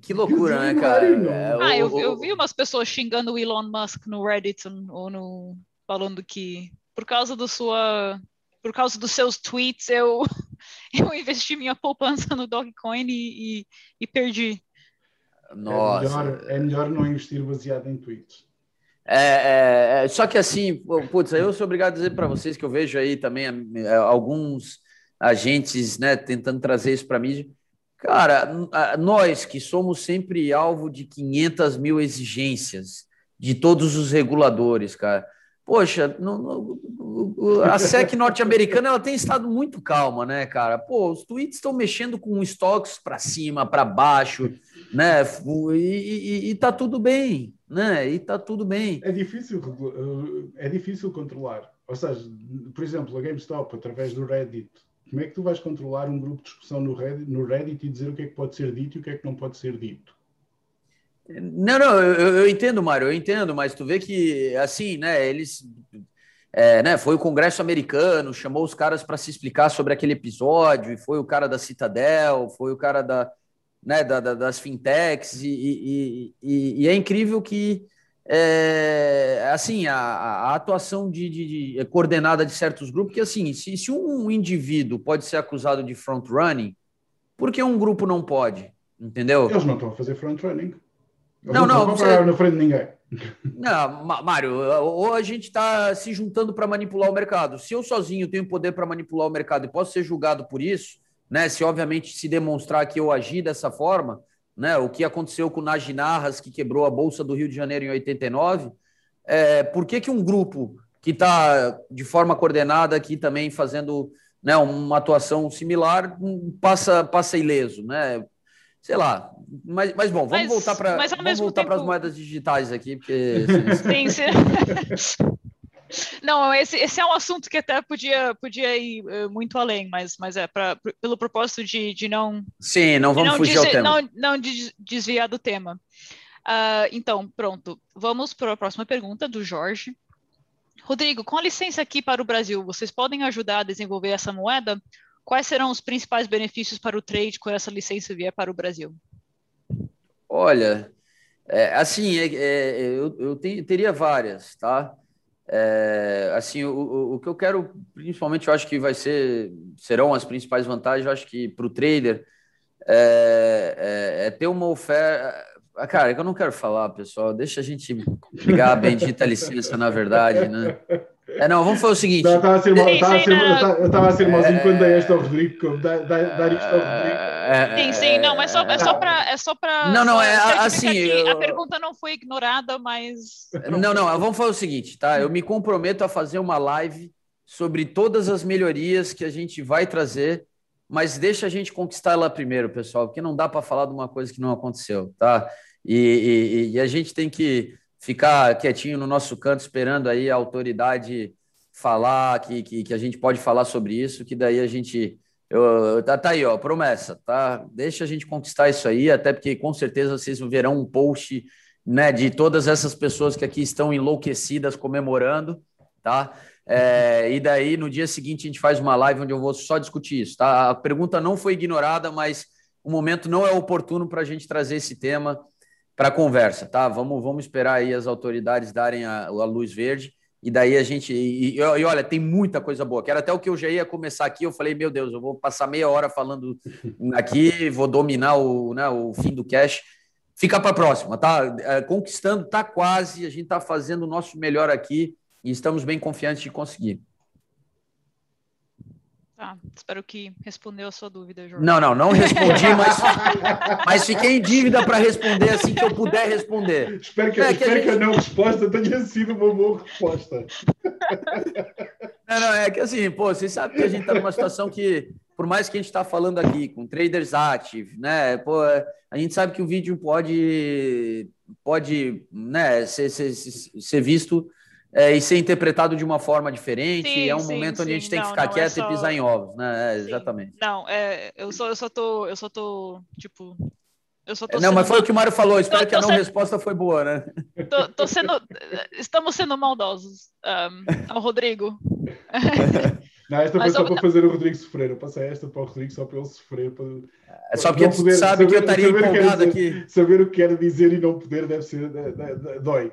que loucura, né, cara? É, ah, eu, eu, vi umas pessoas xingando o Elon Musk no Reddit ou no, falando que por causa do sua por causa dos seus tweets eu eu investi minha poupança no Dogecoin e, e, e perdi. Nossa. É melhor, é melhor não investir baseado em tweets. É, é, é, só que assim, putz, eu sou obrigado a dizer para vocês que eu vejo aí também é, alguns agentes, né, tentando trazer isso para mídia. Cara, nós que somos sempre alvo de 500 mil exigências de todos os reguladores, cara poxa, no, no, a SEC norte-americana ela tem estado muito calma, né, cara? Pô, os tweets estão mexendo com estoques para cima, para baixo, né? E, e, e, tá tudo bem, né? E tá tudo bem. É difícil, é difícil controlar. Ou seja, por exemplo, a GameStop, através do Reddit, como é que tu vais controlar um grupo de discussão no Reddit, no Reddit e dizer o que é que pode ser dito e o que é que não pode ser dito? Não, não, eu, eu entendo, Mário, eu entendo, mas tu vê que, assim, né, eles é, né, foi o Congresso americano, chamou os caras para se explicar sobre aquele episódio, e foi o cara da Citadel, foi o cara da, né, da, da das fintechs, e, e, e, e, é incrível que é, assim a, a atuação de, de, de, é coordenada de certos grupos, que assim, se, se um indivíduo pode ser acusado de front-running, por que um grupo não pode? Entendeu? Eles não estão a fazer front-running. Não, não, não você... na frente de ninguém. Não, Mário, ou a gente está se juntando para manipular o mercado. Se eu sozinho tenho poder para manipular o mercado e posso ser julgado por isso, né? Se obviamente se demonstrar que eu agi dessa forma, né? O que aconteceu com o Najinarras, que quebrou a Bolsa do Rio de Janeiro em 89, é, por que, que um grupo que está de forma coordenada aqui também fazendo né, uma atuação similar passa, passa ileso, né? Sei lá. Mas, mas bom, vamos mas, voltar para vamos voltar para as moedas digitais aqui, porque sim, sim. Não, esse, esse é um assunto que até podia, podia ir uh, muito além, mas, mas é pra, pelo propósito de, de não. Sim, não vamos não fugir ao tema. Não, não de desviar do tema. Uh, então, pronto. Vamos para a próxima pergunta do Jorge. Rodrigo, com a licença aqui para o Brasil, vocês podem ajudar a desenvolver essa moeda? Quais serão os principais benefícios para o trade quando essa licença vier para o Brasil? Olha, é, assim, é, é, eu, eu teria várias, tá? É, assim, o, o, que eu quero, principalmente, eu acho que vai ser, serão as principais vantagens, eu acho que para o trader é, é, é, ter uma oferta. Cara, é que eu não quero falar, pessoal, deixa a gente a bendita licença, na verdade, né? É, não, vamos fazer o seguinte. eu estava a ser, eu estava a ser malzinho quando dei esta ao Rodrigo, dar, dar isto ao Rodrigo. É, sim, sim, não, mas só, é só para. É só para não, não, é assim. Eu... A pergunta não foi ignorada, mas. Não, não, vamos fazer o seguinte, tá? Eu me comprometo a fazer uma live sobre todas as melhorias que a gente vai trazer, mas deixa a gente conquistar ela primeiro, pessoal, porque não dá para falar de uma coisa que não aconteceu, tá? E, e, e a gente tem que ficar quietinho no nosso canto esperando aí a autoridade falar que, que, que a gente pode falar sobre isso, que daí a gente. Eu, tá, tá aí, ó, promessa, tá? Deixa a gente conquistar isso aí, até porque com certeza vocês verão um post né, de todas essas pessoas que aqui estão enlouquecidas comemorando, tá? É, e daí no dia seguinte a gente faz uma live onde eu vou só discutir isso, tá? A pergunta não foi ignorada, mas o momento não é oportuno para a gente trazer esse tema para conversa, tá? Vamos, vamos esperar aí as autoridades darem a, a luz verde e daí a gente. E, e, e, olha, tem muita coisa boa. Quero até o que eu já ia começar aqui. Eu falei, meu Deus, eu vou passar meia hora falando aqui, vou dominar o, né, o fim do cash. Fica para a próxima, tá? É, conquistando, tá quase. A gente está fazendo o nosso melhor aqui e estamos bem confiantes de conseguir. Tá, espero que respondeu a sua dúvida, Jorge. Não, não, não respondi, mas, mas fiquei em dívida para responder assim que eu puder responder. Espero que, é, espero que, a, gente... que a não resposta tenha sido uma boa resposta. Não, não, é que assim, pô, vocês sabem que a gente está numa situação que, por mais que a gente está falando aqui com traders active, né, pô, a gente sabe que o vídeo pode, pode né, ser, ser, ser visto é, e ser interpretado de uma forma diferente. Sim, é um sim, momento sim. onde a gente tem não, que ficar é quieto é só... e pisar em ovos, né? É, exatamente. Não, é, eu só, eu só tô, eu só tô, tipo, eu só tô não, mas foi o que o Mário falou. Espero tô, que a não sendo... resposta foi boa, né? Tô, tô sendo, estamos sendo maldosos, um, ao Rodrigo. Não, esta foi só para fazer o Rodrigo sofrer. Eu passei esta para o Rodrigo só para ele sofrer. Para... É só porque poder, sabe saber, que eu estaria empolgado aqui. Saber o que quer dizer e não poder deve ser. dói.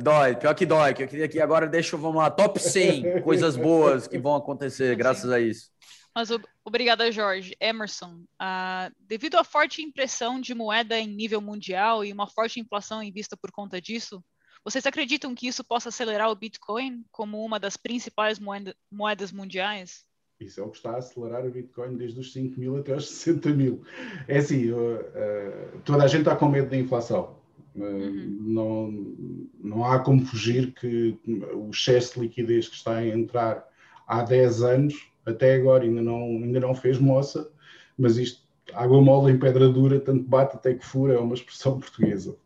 Dói, pior que dói. Que eu queria que agora deixa, vamos lá, top 100 coisas boas que vão acontecer graças a isso. Mas obrigada, Jorge. Emerson, uh, devido à forte impressão de moeda em nível mundial e uma forte inflação em vista por conta disso, vocês acreditam que isso possa acelerar o Bitcoin como uma das principais moeda, moedas mundiais? Isso é o que está a acelerar o Bitcoin desde os 5 mil até os 60 mil. É assim, uh, toda a gente está com medo da inflação. Uh, uhum. não, não há como fugir que o excesso de liquidez que está a entrar há 10 anos, até agora ainda não, ainda não fez moça, mas isto, água mole em pedra dura, tanto bate até que fura, é uma expressão portuguesa.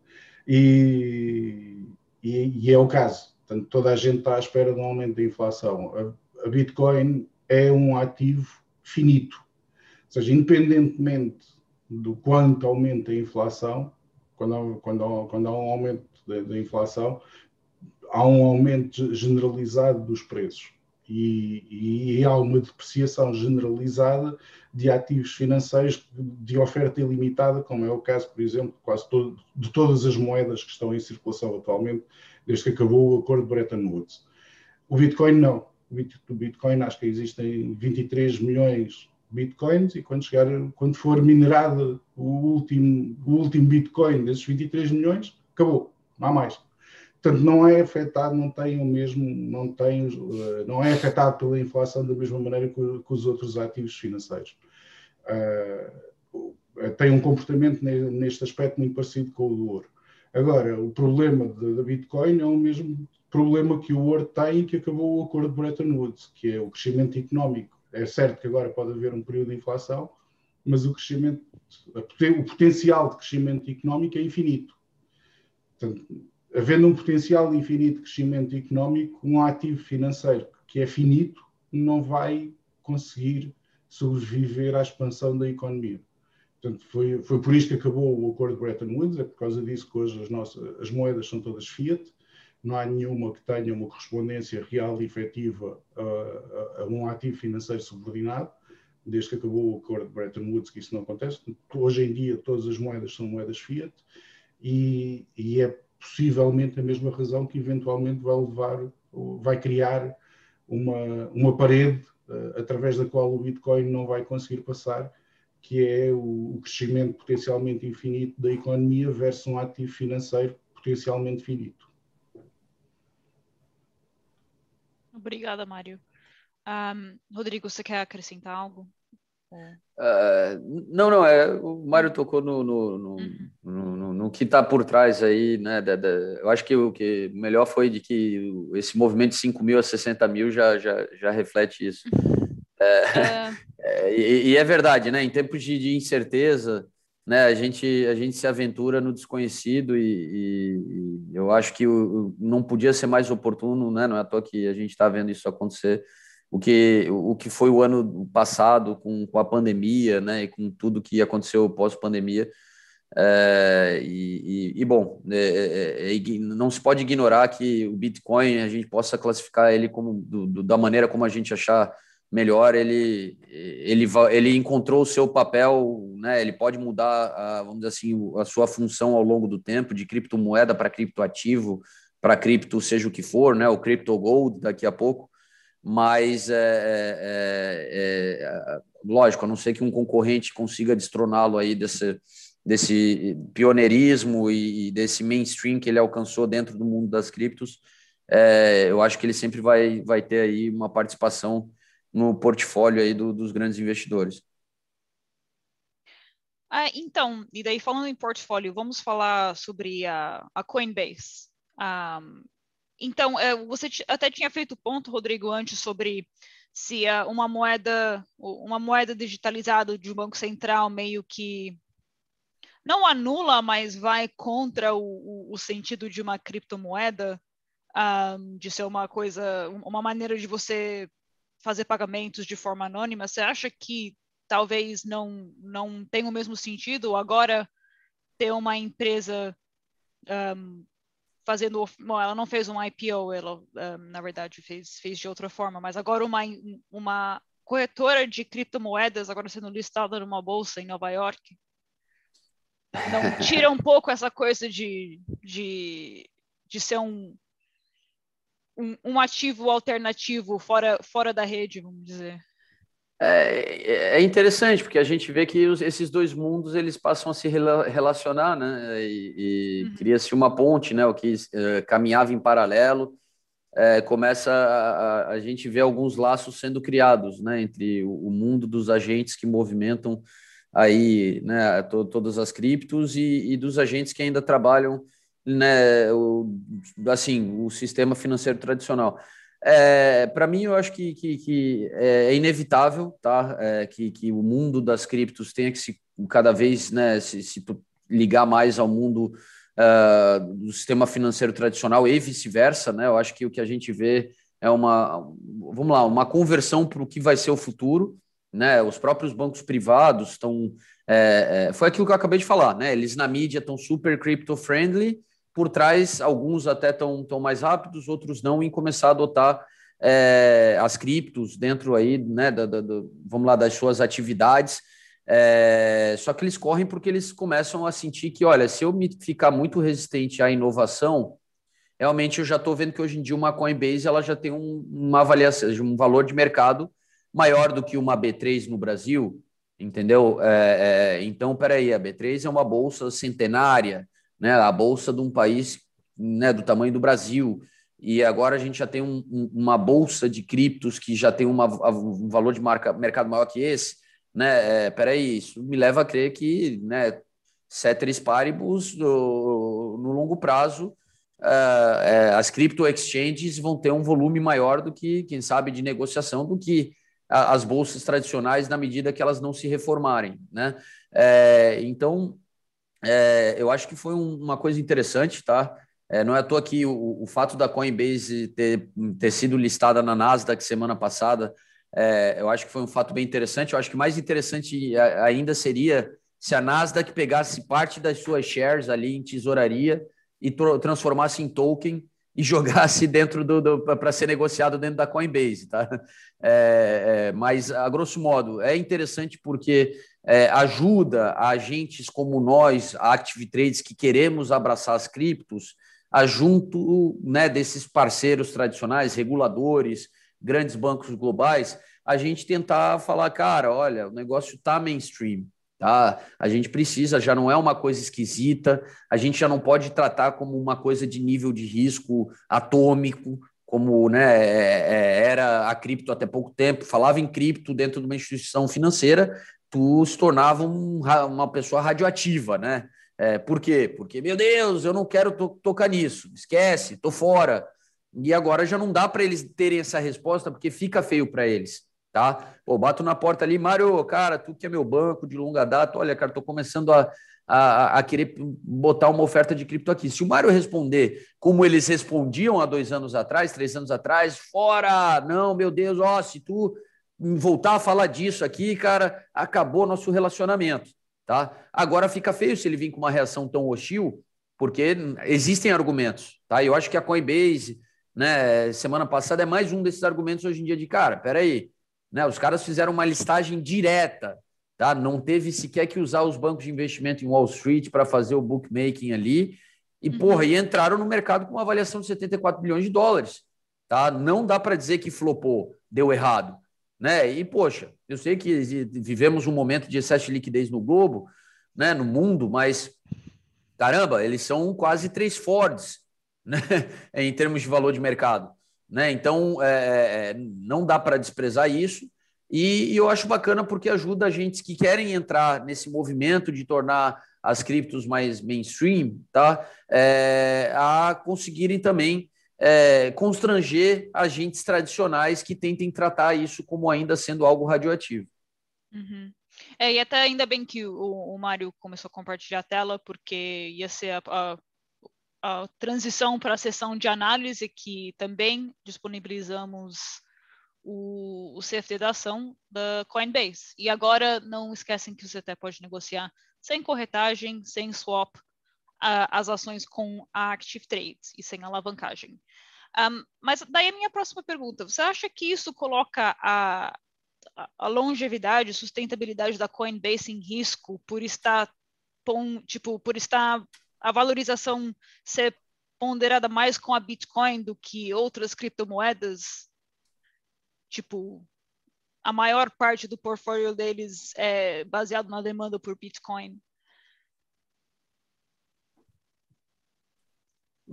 E, e, e, é o caso. Portanto, toda a gente está à espera de um aumento da inflação. A, a Bitcoin é um ativo finito. Ou seja, independentemente do quanto aumenta a inflação, quando quando quando há um aumento da inflação, há um aumento generalizado dos preços e, e há uma depreciação generalizada de ativos financeiros de oferta ilimitada, como é o caso, por exemplo, quase todo, de todas as moedas que estão em circulação atualmente, desde que acabou o acordo de Bretton Woods. O Bitcoin não. O Bitcoin acho que existem 23 milhões de Bitcoins e quando chegar, quando for minerado o último, o último Bitcoin desses 23 milhões, acabou, não há mais. Portanto, não é afetado, não tem o mesmo, não tem, eh, não é afetado pela inflação da mesma maneira que, que os outros ativos financeiros. Uh, tem um comportamento neste aspecto muito parecido com o do ouro. Agora, o problema da Bitcoin é o mesmo problema que o ouro tem que acabou o acordo de Bretton Woods, que é o crescimento económico. É certo que agora pode haver um período de inflação, mas o crescimento, o potencial de crescimento económico é infinito. Portanto, havendo um potencial infinito de crescimento económico, um ativo financeiro que é finito não vai conseguir sobreviver à expansão da economia. Portanto, foi, foi por isso que acabou o acordo de Bretton Woods, é por causa disso que hoje as, nossas, as moedas são todas fiat, não há nenhuma que tenha uma correspondência real e efetiva a, a, a um ativo financeiro subordinado, desde que acabou o acordo de Bretton Woods, que isso não acontece. Hoje em dia, todas as moedas são moedas fiat e, e é possivelmente a mesma razão que eventualmente vai levar, vai criar uma, uma parede uh, através da qual o Bitcoin não vai conseguir passar, que é o, o, crescimento potencialmente infinito da economia versus um ativo financeiro potencialmente finito. Obrigada, Mário. Um, Rodrigo, você quer acrescentar algo? Uh, não, não, é, o Mário tocou no, no, no, uhum. no, no que está por trás aí, né? Da, da, eu acho que o que melhor foi de que esse movimento de 5 mil a 60 mil já, já, já reflete isso. É, é... É, e, e, é verdade, né? Em tempos de, de, incerteza, né? A gente, a gente se aventura no desconhecido e, e, e eu acho que o, não podia ser mais oportuno, né? Não é à toa que a gente está vendo isso acontecer o que, o que foi o ano passado com, com a pandemia, né, e com tudo que aconteceu pós-pandemia. É, e, e, e, bom, é, é, é não se pode ignorar que o Bitcoin a gente possa classificar ele como do, do, da maneira como a gente achar melhor. Ele, ele, ele encontrou o seu papel, né? Ele pode mudar, a, vamos dizer assim, a sua função ao longo do tempo de criptomoeda para criptoativo, para cripto seja o que for, né? O crypto gold daqui a pouco mas é, é, é, é, lógico, a não ser que um concorrente consiga destroná-lo aí desse, desse pioneirismo e, e, desse mainstream que ele alcançou dentro do mundo das criptos, é, eu acho que ele sempre vai, vai ter aí uma participação no portfólio aí do, dos grandes investidores. Ah, então, e daí falando em portfólio, vamos falar sobre a, a Coinbase. Um, ah, então, é, você até tinha feito ponto, Rodrigo, antes sobre se uma moeda, uma moeda digitalizada de um banco central meio que não anula, mas vai contra o, o sentido de uma criptomoeda, um, de ser uma coisa, uma maneira de você fazer pagamentos de forma anônima. Você acha que talvez não não tenha o mesmo sentido agora ter uma empresa um, fazendo. Bom, ela não fez um IPO, ela, um, na verdade, fez, fez de outra forma, mas agora uma, uma corretora de criptomoedas, agora sendo listada numa bolsa em Nova York. Não tira um pouco essa coisa de, de, de ser um, um, um ativo alternativo fora, fora da rede, vamos dizer. É, é interessante porque a gente vê que os, esses dois mundos eles passam a se rela relacionar, né? E, e uhum. cria-se uma ponte, né? O que uh, caminhava em paralelo é, começa a, a, gente ver alguns laços sendo criados, né? Entre o, o mundo dos agentes que movimentam aí, né? To, todas as criptos e, e, dos agentes que ainda trabalham, né? O, assim, o sistema financeiro tradicional. É, para mim, eu acho que, que, que é inevitável tá? É, que, que o mundo das criptos tenha que se cada vez né, se, se ligar mais ao mundo uh, do sistema financeiro tradicional e vice-versa. Né? Eu acho que o que a gente vê é uma, vamos lá, uma conversão para o que vai ser o futuro. Né? Os próprios bancos privados estão. É, é, foi aquilo que eu acabei de falar, né? Eles na mídia estão super crypto-friendly, por trás, alguns até estão tão mais rápidos, outros não, em começar a adotar é, as criptos dentro aí, né, da, da, vamos lá, das suas atividades. É, só que eles correm porque eles começam a sentir que, olha, se eu me ficar muito resistente à inovação, realmente eu já estou vendo que hoje em dia uma Coinbase ela já tem um, uma avaliação, um valor de mercado maior do que uma B3 no Brasil, entendeu? É, é, então, peraí, a B3 é uma bolsa centenária, né? A bolsa de um país né, do tamanho do Brasil. E agora a gente já tem um, um, uma bolsa de criptos que já tem uma, um valor de marca, mercado maior que esse. Né? É, peraí, isso me leva a crer que né, ceteris paribus, no, no longo prazo, uh, é, as cripto exchanges vão ter um volume maior do que, quem sabe, de negociação do que a, as bolsas tradicionais na medida que elas não se reformarem. Né? É, então, é, eu acho que foi um, uma coisa interessante, tá? É, não é à toa que o, o, fato da Coinbase ter, ter sido listada na Nasdaq semana passada, é, eu acho que foi um fato bem interessante. Eu acho que mais interessante ainda seria se a Nasdaq pegasse parte das suas shares ali em tesouraria e transformasse em token e jogasse dentro do, do para ser negociado dentro da Coinbase, tá? É, é, mas a grosso modo é interessante porque é, ajuda a agentes como nós, a Active Trades, que queremos abraçar as criptos, a junto né, desses parceiros tradicionais, reguladores, grandes bancos globais, a gente tentar falar, cara, olha, o negócio está mainstream, tá? A gente precisa, já não é uma coisa esquisita, a gente já não pode tratar como uma coisa de nível de risco atômico, como né, é, é, era a cripto até pouco tempo, falava em cripto dentro de uma instituição financeira, tu se tornava um, uma pessoa radioativa, né? É, por quê? Porque, meu Deus, eu não quero to tocar nisso, esquece, tô fora. E agora já não dá para eles terem essa resposta, porque fica feio para eles, tá? Pô, bato na porta ali, Mário, cara, tu que é meu banco de longa data, olha, cara, tô começando a, a, a, querer botar uma oferta de cripto aqui. Se o Mário responder como eles respondiam há dois anos atrás, três anos atrás, fora, não, meu Deus, ó, se tu voltar a falar disso aqui, cara, acabou nosso relacionamento. Tá? Agora fica feio se ele vir com uma reação tão hostil, porque existem argumentos. Tá? Eu acho que a Coinbase, né, semana passada, é mais um desses argumentos hoje em dia de cara, peraí, né, os caras fizeram uma listagem direta, tá? não teve sequer que usar os bancos de investimento em Wall Street para fazer o bookmaking ali, e, uhum. porra, e entraram no mercado com uma avaliação de 74 bilhões de dólares. Tá? Não dá para dizer que flopou, deu errado. Né? E, poxa, eu sei que vivemos um momento de excesso de liquidez no globo, né, no mundo, mas caramba, eles são quase três Fords né, em termos de valor de mercado. Né? Então, é, é não dá para desprezar isso. E, e, eu acho bacana porque ajuda a gente que querem entrar nesse movimento de tornar as criptos mais mainstream, tá? É, a conseguirem também é, constranger agentes tradicionais que tentem tratar isso como ainda sendo algo radioativo. Uhum. É, e até ainda bem que o, o Mário começou a compartilhar a tela, porque ia ser a, a, a transição para a sessão de análise, que também disponibilizamos o, o CFD da ação da Coinbase. E agora não esquecem que você até pode negociar sem corretagem, sem swap, as ações com a Active Trades e sem alavancagem. Um, mas daí a minha próxima pergunta: você acha que isso coloca a, a longevidade, sustentabilidade da Coinbase em risco por estar, tipo, por estar a valorização ser ponderada mais com a Bitcoin do que outras criptomoedas? Tipo, a maior parte do portfólio deles é baseado na demanda por Bitcoin.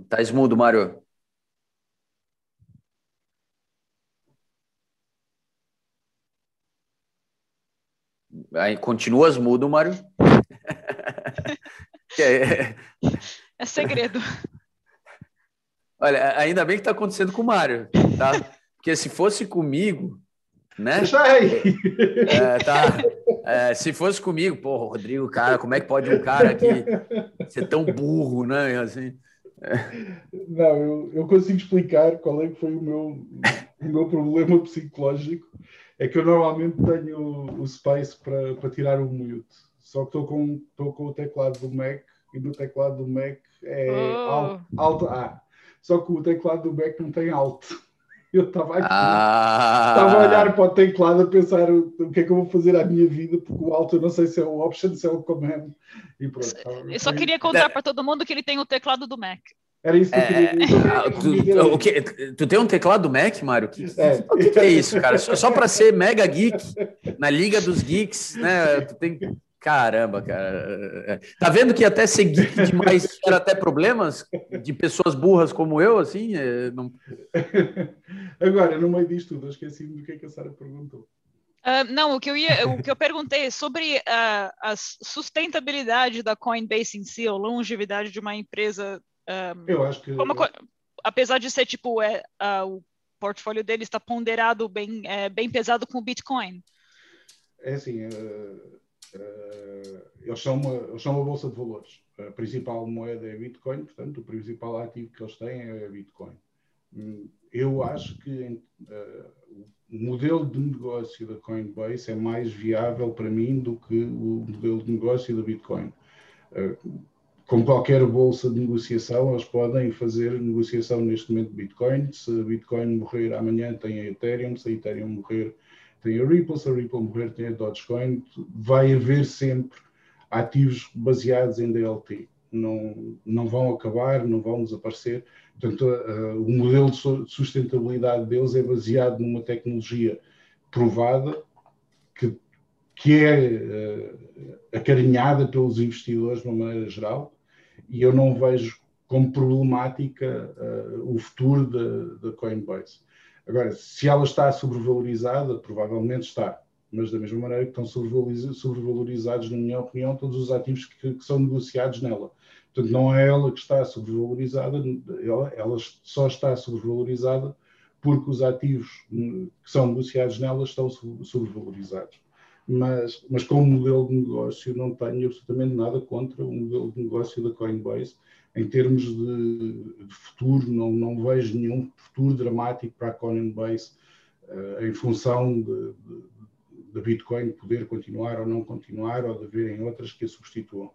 Tá mudo, Mário. Aí, continuas mudo, Mário? é... é segredo. Olha, ainda bem que está acontecendo com o Mário, tá? Porque se fosse comigo, né? Deixa aí. É, tá. É, se fosse comigo, pô, Rodrigo, cara, como é que pode um cara aqui ser tão burro, né? Assim, não, eu, eu consigo explicar qual é que foi o meu, o meu problema psicológico. É que eu normalmente tenho o space para, para tirar o mute. Só que estou com, estou com o teclado do Mac e no teclado do Mac é oh. Alt A. Só que o teclado do Mac não tem Alt. Eu estava aqui, ah. estava a olhar para o teclado a pensar o, o, que é que eu vou fazer à minha vida, porque o Alt eu não sei se é o Option, se é o Command. E pronto, eu só queria contar para todo mundo que ele tem o teclado do Mac. Era isso que eu queria dizer. É, tu, o que, tu tem um teclado do Mac, Mário? Que, é. O que, que, é isso, cara? Só, só para ser mega geek, na Liga dos Geeks, né? Tu tem. Caramba, cara. Tá vendo que até ser geek demais gera até problemas de pessoas burras como eu, assim? É, não... Agora, no meio disto tudo, eu esqueci do que, é que a Sara perguntou. Uh, não, o que eu ia, o que eu perguntei é sobre uh, a sustentabilidade da Coinbase em si, a longevidade de uma empresa um, eu acho que. Como, apesar de ser tipo, é, uh, o portfólio dele está ponderado bem, é, bem pesado com o Bitcoin. É assim, uh, eles, são uma, eles são uma bolsa de valores. A principal moeda é Bitcoin, portanto, o principal ativo que eles têm é Bitcoin. Hum, eu acho que o modelo de negócio da Coinbase é mais viável para mim do que o modelo de negócio da Bitcoin como qualquer bolsa de negociação, eles podem fazer negociação neste momento de Bitcoin. Se Bitcoin morrer amanhã, tem a Ethereum. Se a Ethereum morrer, tem a Ripple. Se a Ripple morrer, tem a Dogecoin. Vai haver sempre ativos baseados em DLT. Não, não vão acabar, não vão desaparecer. Portanto, uh, o modelo de sustentabilidade deles é baseado numa tecnologia provada que, que é uh, acarinhada pelos investidores de uma maneira geral e eu não vejo como problemática uh, o futuro da, da Coinbase. Agora, se ela está sobrevalorizada, provavelmente está, mas da mesma maneira que estão sobrevalorizados, na minha opinião, todos os ativos que, que, são negociados nela. Portanto, não é ela que está sobrevalorizada, ela, ela só está sobrevalorizada porque os ativos que são negociados nela estão sobrevalorizados mas, mas como modelo de negócio não tenho absolutamente nada contra o modelo de negócio da Coinbase. Em termos de, de futuro, não, não vejo nenhum futuro dramático para a Coinbase uh, em função da Bitcoin poder continuar ou não continuar, ou de haverem outras que a substituam.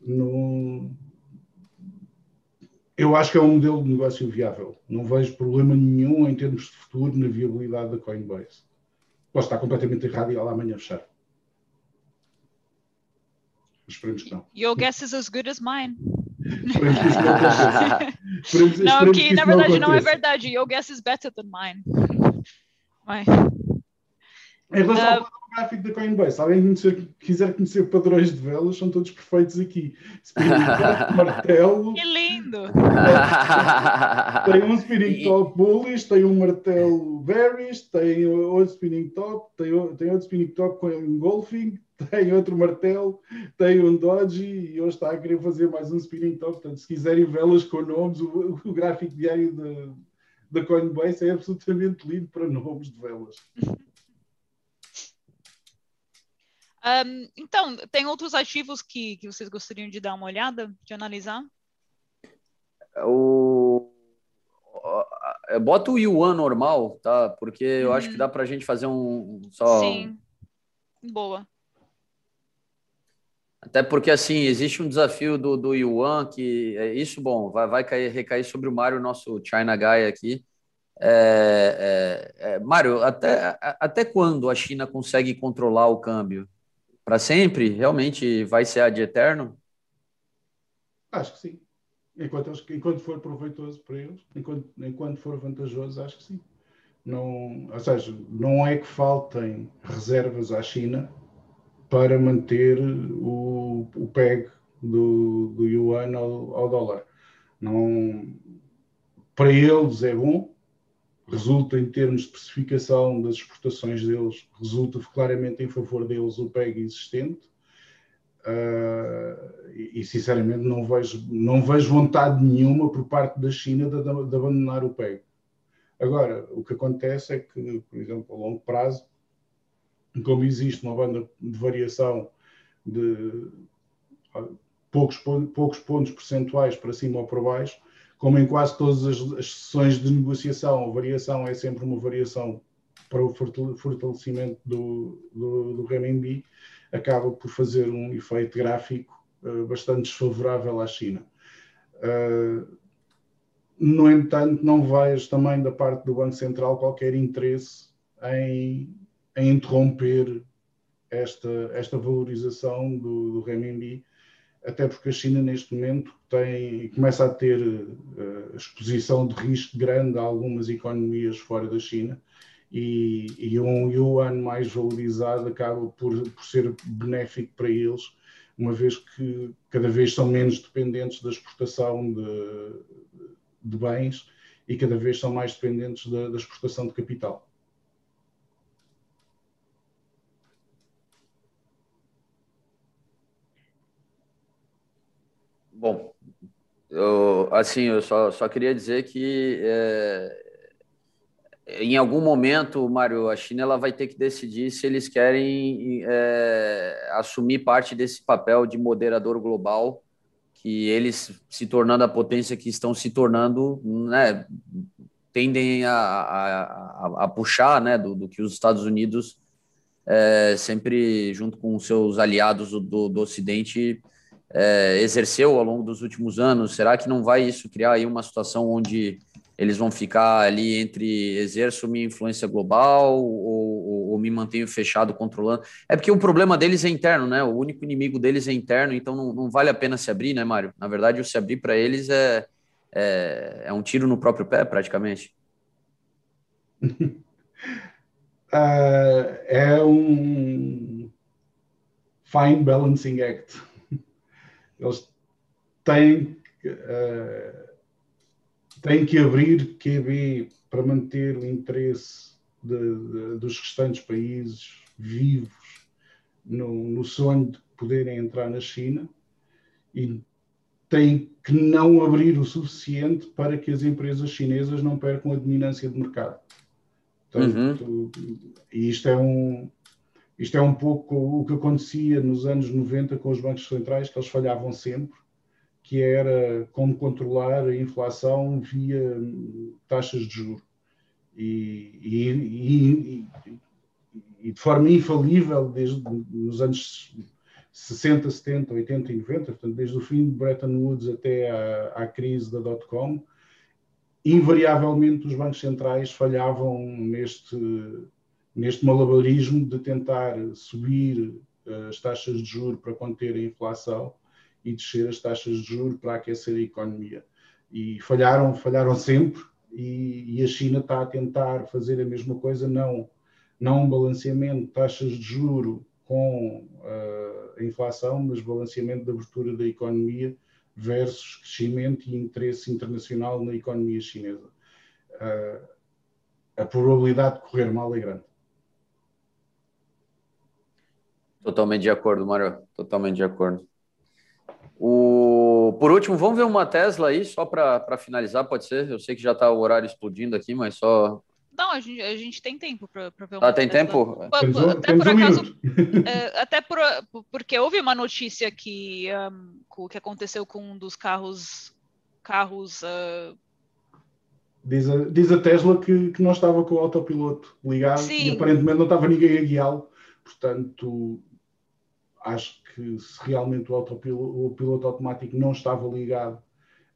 No, eu acho que é um modelo de negócio viável. Não vejo problema nenhum em termos de futuro na viabilidade da Coinbase. Posso estar completamente errado e ela amanhã fechar. Esperemos que não. Your guess is as good as mine. Não, que, na verdade não, não, é verdade. Your guess is better than mine. Vai. Em relação uh, gráfico da Coinbase, se alguém conhecer, quiser conhecer padrões de velas, são todos perfeitos aqui. Spinning top, martelo. Que lindo! Tem um spinning top bullish, tem um martelo bearish, tem outro spinning top, tem, tem outro spinning top com engolfing, tem outro martelo, tem um Dodge e hoje está a querer fazer mais um spinning top. Portanto, se quiserem velas com nomes, o, o gráfico diário da, da Coinbase é absolutamente lindo para nomes de velas. Um, então, tem outros ativos que, que vocês gostariam de dar uma olhada, de analisar? O... Bota o Yuan normal, tá? Porque eu uhum. acho que dá para a gente fazer um só. Sim, boa. Até porque, assim, existe um desafio do, do Yuan que é isso, bom, vai, vai cair, recair sobre o Mário, nosso China Guy aqui. É, é, é, Mário, até, até quando a China consegue controlar o câmbio? Para sempre? Realmente vai ser ad eterno? Acho que sim. Enquanto, enquanto for proveitoso para eles, enquanto, enquanto for vantajoso, acho que sim. Não, ou seja, não é que faltem reservas à China para manter o, o PEG do, do yuan ao, ao dólar. Não, para eles é bom, resulta em termos de especificação das exportações deles, resulta claramente em favor deles o PEG existente. Uh, e, e, sinceramente não vejo, não vejo vontade nenhuma por parte da China de, de, abandonar o PEG. Agora, o que acontece é que, por exemplo, a longo prazo, como existe uma banda de variação de poucos, poucos pontos percentuais para cima ou para baixo, como em quase todas as, as sessões de negociação, a variação é sempre uma variação para o fortalecimento do, do, do renminbi, acaba por fazer um efeito gráfico bastante desfavorável à China. No entanto, não vejo também da parte do Banco Central qualquer interesse em, em interromper esta, esta valorização do, do renminbi, até porque a China neste momento tem, começa a ter uh, exposição de risco grande a algumas economias fora da China e, e um yuan mais valorizado acaba por, por ser benéfico para eles, uma vez que cada vez são menos dependentes da exportação de, de bens e cada vez são mais dependentes da, da exportação de capital. Bom, eu, assim, eu só, só queria dizer que é, em algum momento, Mário, a China ela vai ter que decidir se eles querem é, assumir parte desse papel de moderador global que eles se tornando a potência que estão se tornando, né, tendem a, a, a puxar, né, do, do, que os Estados Unidos é, sempre junto com seus aliados do, do Ocidente é, exerceu ao longo dos últimos anos. Será que não vai isso criar aí uma situação onde eles vão ficar ali entre exerço minha influência global ou, ou, ou, me mantenho fechado controlando. É porque o problema deles é interno, né? O único inimigo deles é interno, então não, não vale a pena se abrir, né, Mário? Na verdade, o se abrir para eles é, é, é, um tiro no próprio pé, praticamente. uh, é um fine balancing act. Eles têm. Uh, tem que abrir QB para manter o interesse de, de, dos restantes países vivos no, no, sonho de poderem entrar na China e tem que não abrir o suficiente para que as empresas chinesas não percam a dominância de mercado. Portanto, uhum. isto é um isto é um pouco o que acontecia nos anos 90 com os bancos centrais, que eles falhavam sempre que era como controlar a inflação via taxas de juros. E, e, e, e de forma infalível desde nos anos 60, 70, 80 e 90, portanto, desde o fim de Bretton Woods até à, à crise da dot-com, invariavelmente os bancos centrais falhavam neste, neste malabarismo de tentar subir eh, as taxas de juros para conter a inflação e descer as taxas de juros para aquecer a economia. E falharam, falharam sempre, e, e a China está a tentar fazer a mesma coisa, não, não um balanceamento de taxas de juro com uh, a inflação, mas balanceamento da abertura da economia versus crescimento e interesse internacional na economia chinesa. Uh, a probabilidade de correr mal é grande. Totalmente de acordo, Mário. Totalmente de acordo. O, por último, vamos ver uma Tesla aí, só para finalizar, pode ser? Eu sei que já está o horário explodindo aqui, mas só. Não, a gente, a gente tem tempo para ver uma Ah, tem Tesla. tempo? Até por acaso, é, até por, porque houve uma notícia que, um, que aconteceu com um dos carros. carros uh... Diz, a, diz a Tesla que, que não estava com o autopiloto ligado Sim. e aparentemente não estava ninguém a guiá-lo. Portanto, acho que se realmente o, autopiloto, o piloto automático não estava ligado,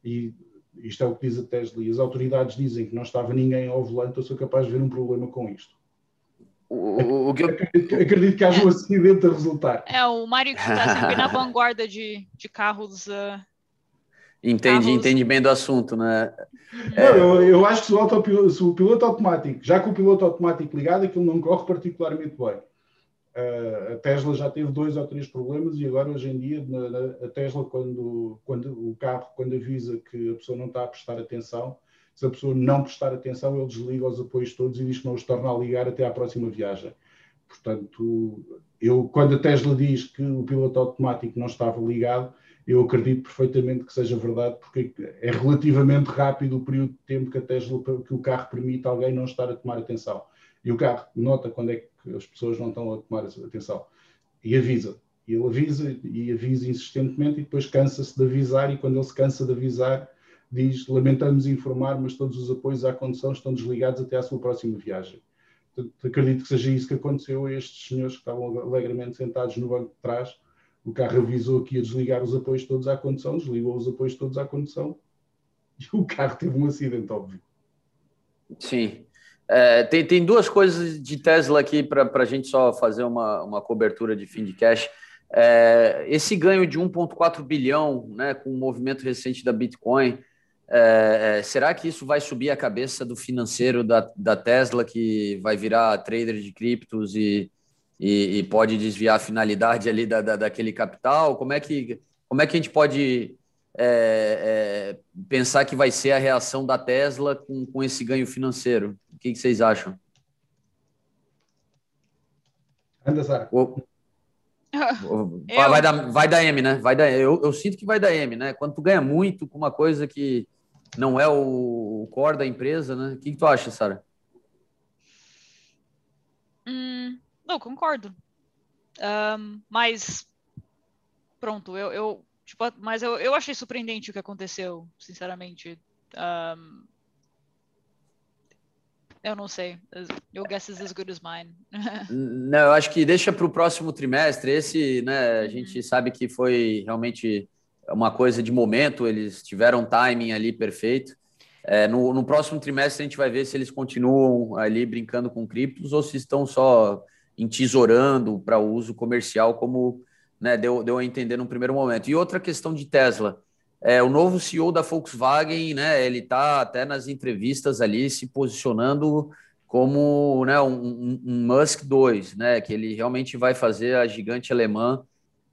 e isto é o que diz a Tesla, e as autoridades dizem que não estava ninguém ao volante, eu sou capaz de ver um problema com isto. O, o, acredito, acredito, que haja um acidente a resultar. É, o Mário que está sempre na vanguarda de, de carros. Uh... Entende, carros... entende bem do assunto, né? Não, é... eu, eu, acho que se o, se o piloto automático, já com o piloto automático ligado, aquilo não corre particularmente bem. A Tesla já teve dois ou três problemas e agora hoje em dia a Tesla quando, quando o carro quando avisa que a pessoa não está a prestar atenção se a pessoa não prestar atenção ele desliga os apoios todos e diz que não os torna a ligar até à próxima viagem. Portanto eu quando a Tesla diz que o piloto automático não estava ligado eu acredito perfeitamente que seja verdade porque é relativamente rápido o período de tempo que a Tesla que o carro permite alguém não estar a tomar atenção e o carro nota quando é que as pessoas não estão a tomar atenção. E avisa. E ele avisa e avisa insistentemente e depois cansa-se de avisar e quando ele se cansa de avisar diz lamentamos informar, mas todos os apoios à condução estão desligados até à sua próxima viagem. Acredito que seja isso que aconteceu a estes senhores que estavam alegremente sentados no banco de trás O carro avisou que ia desligar os apoios todos à condução, desligou os apoios todos à condução e o carro teve um acidente, óbvio. Sim. É, tem, tem duas coisas de Tesla aqui para a gente só fazer uma, uma cobertura de fim de cash. É, esse ganho de 1,4 bilhão, né, com o movimento recente da Bitcoin, é, é, será que isso vai subir a cabeça do financeiro da, da Tesla, que vai virar trader de criptos e, e, e pode desviar a finalidade ali da, da, daquele capital? Como é que, como é que a gente pode é, é, pensar que vai ser a reação da Tesla com, com esse ganho financeiro? O que, que vocês acham? Anda, Sara. Vai, vai, dar, vai dar M, né? Vai dar, eu, eu sinto que vai dar M, né? Quando tu ganha muito com uma coisa que não é o, o core da empresa, né? O que, que tu acha, Sara? Hum, não, concordo. Um, mas pronto, eu, eu tipo, mas eu, eu achei surpreendente o que aconteceu, sinceramente. Um, eu não sei. Your guess is as good as mine. não, eu acho que deixa para o próximo trimestre. Esse, né, a gente uhum. sabe que foi realmente uma coisa de momento, eles tiveram timing ali perfeito. É, no, no, próximo trimestre a gente vai ver se eles continuam ali brincando com criptos ou se estão só entesourando para uso comercial, como né, deu, deu a entender no primeiro momento. E outra questão de Tesla. É, o novo CEO da Volkswagen, né, ele está até nas entrevistas ali se posicionando como né, um, um, Musk 2, né, que ele realmente vai fazer a gigante alemã,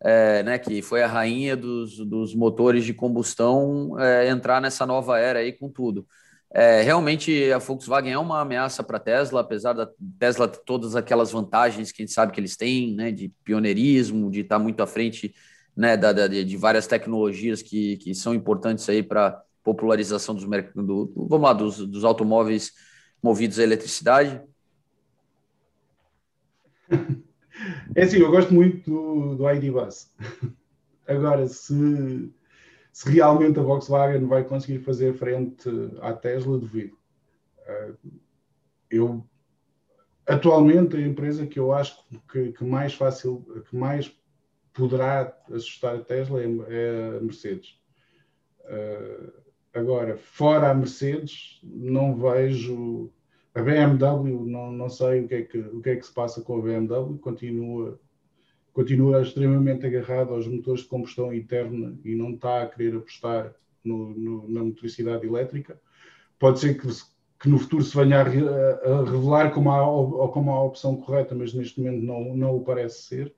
é, né, que foi a rainha dos, dos motores de combustão, é, entrar nessa nova era aí com tudo. É, realmente a Volkswagen é uma ameaça para a Tesla, apesar da Tesla ter todas aquelas vantagens que a gente sabe que eles têm, né, de pioneirismo, de estar tá muito à frente né, da, da, de várias tecnologias que, que são importantes aí para popularização dos do, vamos lá, dos, dos automóveis movidos a eletricidade? É assim, eu gosto muito do, do ID Bus. Agora, se, se realmente a Volkswagen vai conseguir fazer frente à Tesla, duvido. Ah, eu atualmente a empresa que eu acho que, que mais fácil, que mais poderá assustar a Tesla é, é a Mercedes. Uh, agora, fora a Mercedes, não vejo. A BMW, não, não sei o que, é que, o que é que se passa com a BMW, continua, continua extremamente agarrado aos motores de combustão interna e não está a querer apostar no, no, na motoricidade elétrica. Pode ser que, que no futuro se venha a, a revelar como a, como a opção correta, mas neste momento não, não o parece ser.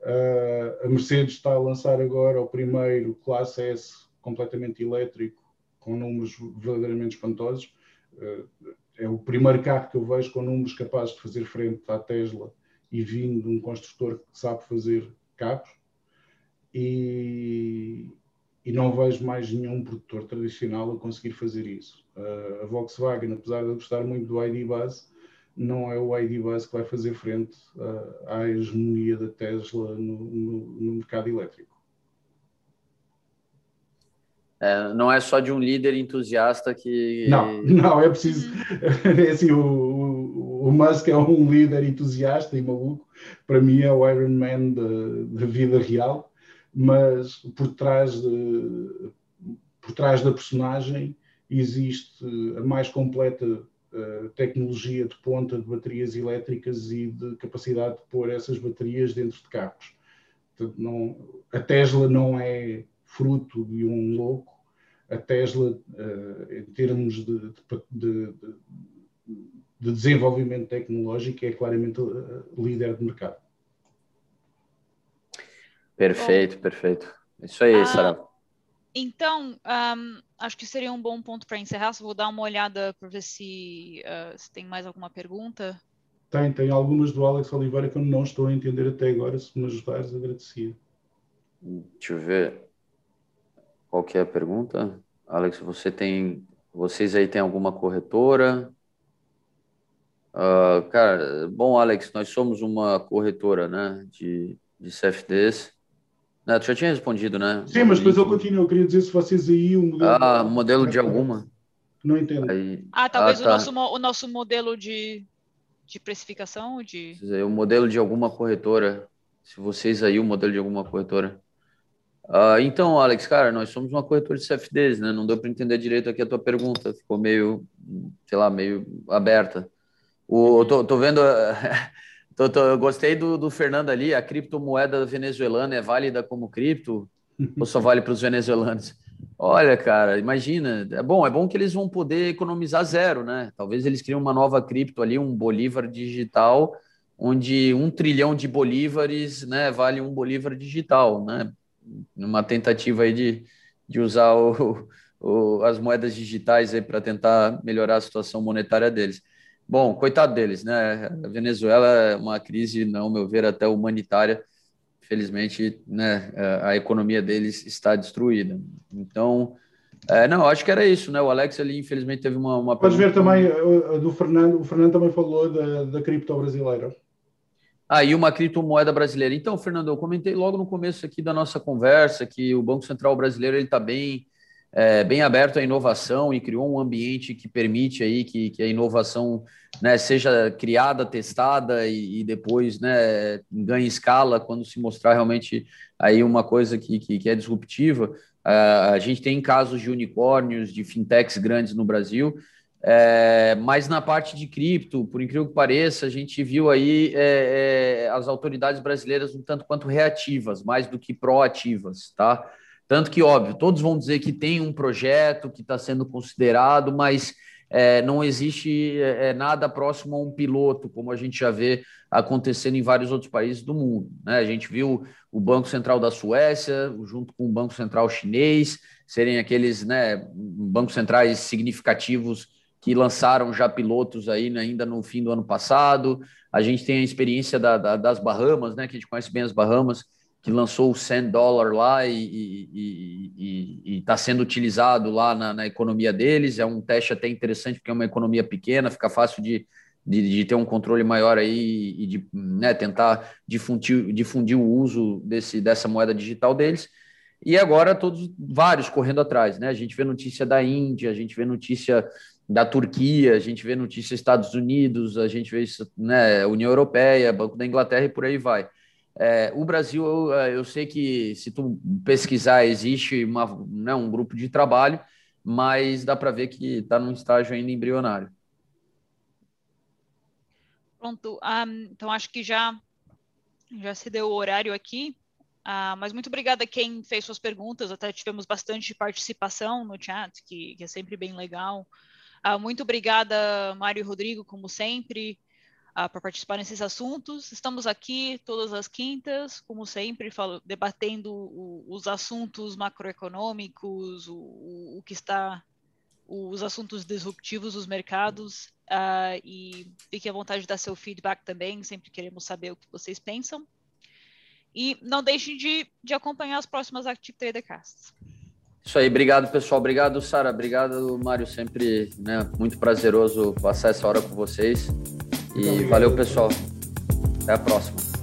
Uh, a Mercedes está a lançar agora o primeiro Classe S completamente elétrico, com números verdadeiramente espantosos. Uh, é o primeiro carro que eu vejo com números capazes de fazer frente à Tesla e vindo de um construtor que sabe fazer carros. E, e não vejo mais nenhum produtor tradicional a conseguir fazer isso. Uh, a Volkswagen, apesar de gostar muito do ID Buzz, não é o ID Bus que vai fazer frente uh, à hegemonia da Tesla no, no, no mercado elétrico. É, não é só de um líder entusiasta que. Não, não, é preciso. É assim, o, o, o, Musk é um líder entusiasta e maluco. Para mim é o Iron Man da vida real, mas por trás, de, por trás da personagem existe a mais completa tecnologia de ponta de baterias elétricas e de capacidade de pôr essas baterias dentro de carros. Portanto, não, a Tesla não é fruto de um louco, a Tesla, uh, em termos de, de, de, de, desenvolvimento tecnológico, é claramente uh, líder de mercado. Perfeito, perfeito. Isso aí, ah, Sara. Então, um, acho que seria um bom ponto para encerrar. Só vou dar uma olhada para ver se, uh, se, tem mais alguma pergunta. Tem, tem algumas do Alex Oliveira que eu não estou a entender até agora. Se me ajudares, agradecia. Deixa eu ver. Qual que é a pergunta? Alex, você tem. Vocês aí têm alguma corretora? Uh, cara, bom, Alex, nós somos uma corretora né, de, de CFDs. Não, tu já tinha respondido, né? Sim, mas depois eu continuo. Eu queria dizer se vocês aí um modelo. Ah, modelo de alguma? Não entendo. Aí... Ah, talvez ah, tá. o, nosso, o nosso modelo de, de precificação? De... O modelo de alguma corretora. se vocês aí, o modelo de alguma corretora. Uh, então, Alex, cara, nós somos uma corretora de CFDs, né? Não deu para entender direito aqui a tua pergunta, ficou meio, sei lá, meio aberta. O, tô, tô vendo, tô, tô, gostei do, do Fernando ali, a criptomoeda venezuelana é válida como cripto ou só vale para os venezuelanos? Olha, cara, imagina. É bom, é bom que eles vão poder economizar zero, né? Talvez eles criem uma nova cripto ali, um bolívar digital, onde um trilhão de bolívares, né, vale um bolívar digital, né? Numa tentativa aí de, de usar o, o, as moedas digitais aí para tentar melhorar a situação monetária deles. Bom, coitado deles, né? A Venezuela é uma crise, não meu ver, até humanitária felizmente, né, a economia deles está destruída. Então, é, não, acho que era isso, né? O Alex ali, infelizmente, teve uma. uma Podes ver também do Fernando, o Fernando também falou da, da cripto brasileira. Ah, e uma criptomoeda brasileira. Então, Fernando, eu comentei logo no começo aqui da nossa conversa que o Banco Central brasileiro ele está bem é, bem aberto à inovação e criou um ambiente que permite aí que, que a inovação né, seja criada, testada e, e, depois né, ganhe escala quando se mostrar realmente aí uma coisa que, que, que é disruptiva. Uh, a gente tem casos de unicórnios, de fintechs grandes no Brasil, é, mas na parte de cripto, por incrível que pareça, a gente viu aí é, é, as autoridades brasileiras um tanto quanto reativas, mais do que proativas, tá? Tanto que, óbvio, todos vão dizer que tem um projeto que está sendo considerado, mas é, não existe é, é, nada próximo a um piloto, como a gente já vê acontecendo em vários outros países do mundo. Né? A gente viu o Banco Central da Suécia, junto com o Banco Central chinês, serem aqueles né, bancos centrais significativos que lançaram já pilotos aí né, ainda no fim do ano passado. A gente tem a experiência da, da, das Bahamas, né, que a gente conhece bem as Bahamas, que lançou o 100 dólar lá e está sendo utilizado lá na, na, economia deles. É um teste até interessante, porque é uma economia pequena, fica fácil de, de, de ter um controle maior aí e de né, tentar difundir, difundir o uso desse, dessa moeda digital deles. E agora todos, vários correndo atrás, né? A gente vê notícia da Índia, a gente vê notícia da Turquia, a gente vê notícia Estados Unidos, a gente vê né, União Europeia, Banco da Inglaterra e por aí vai. É, o Brasil, eu, é, eu, sei que se tu pesquisar, existe uma, né, um grupo de trabalho, mas dá para ver que está num estágio ainda embrionário. Pronto, um, então acho que já, já se deu o horário aqui, uh, mas muito obrigada a quem fez suas perguntas, até tivemos bastante participação no chat, que, que é sempre bem legal. Uh, muito obrigada, Mário e Rodrigo, como sempre uh, para participar nesses assuntos. Estamos aqui todas as quintas, como sempre, falo, debatendo o, os assuntos macroeconômicos, o, o, que está, os assuntos disruptivos dos mercados. Uh, e fique à vontade de dar seu feedback também, sempre queremos saber o que vocês pensam. E não deixem de, de acompanhar as próximas Active Trader Casts. Isso aí, obrigado pessoal, obrigado Sara, obrigado Mário, sempre né, muito prazeroso passar essa hora com vocês. E valeu, pessoal. Até a próxima.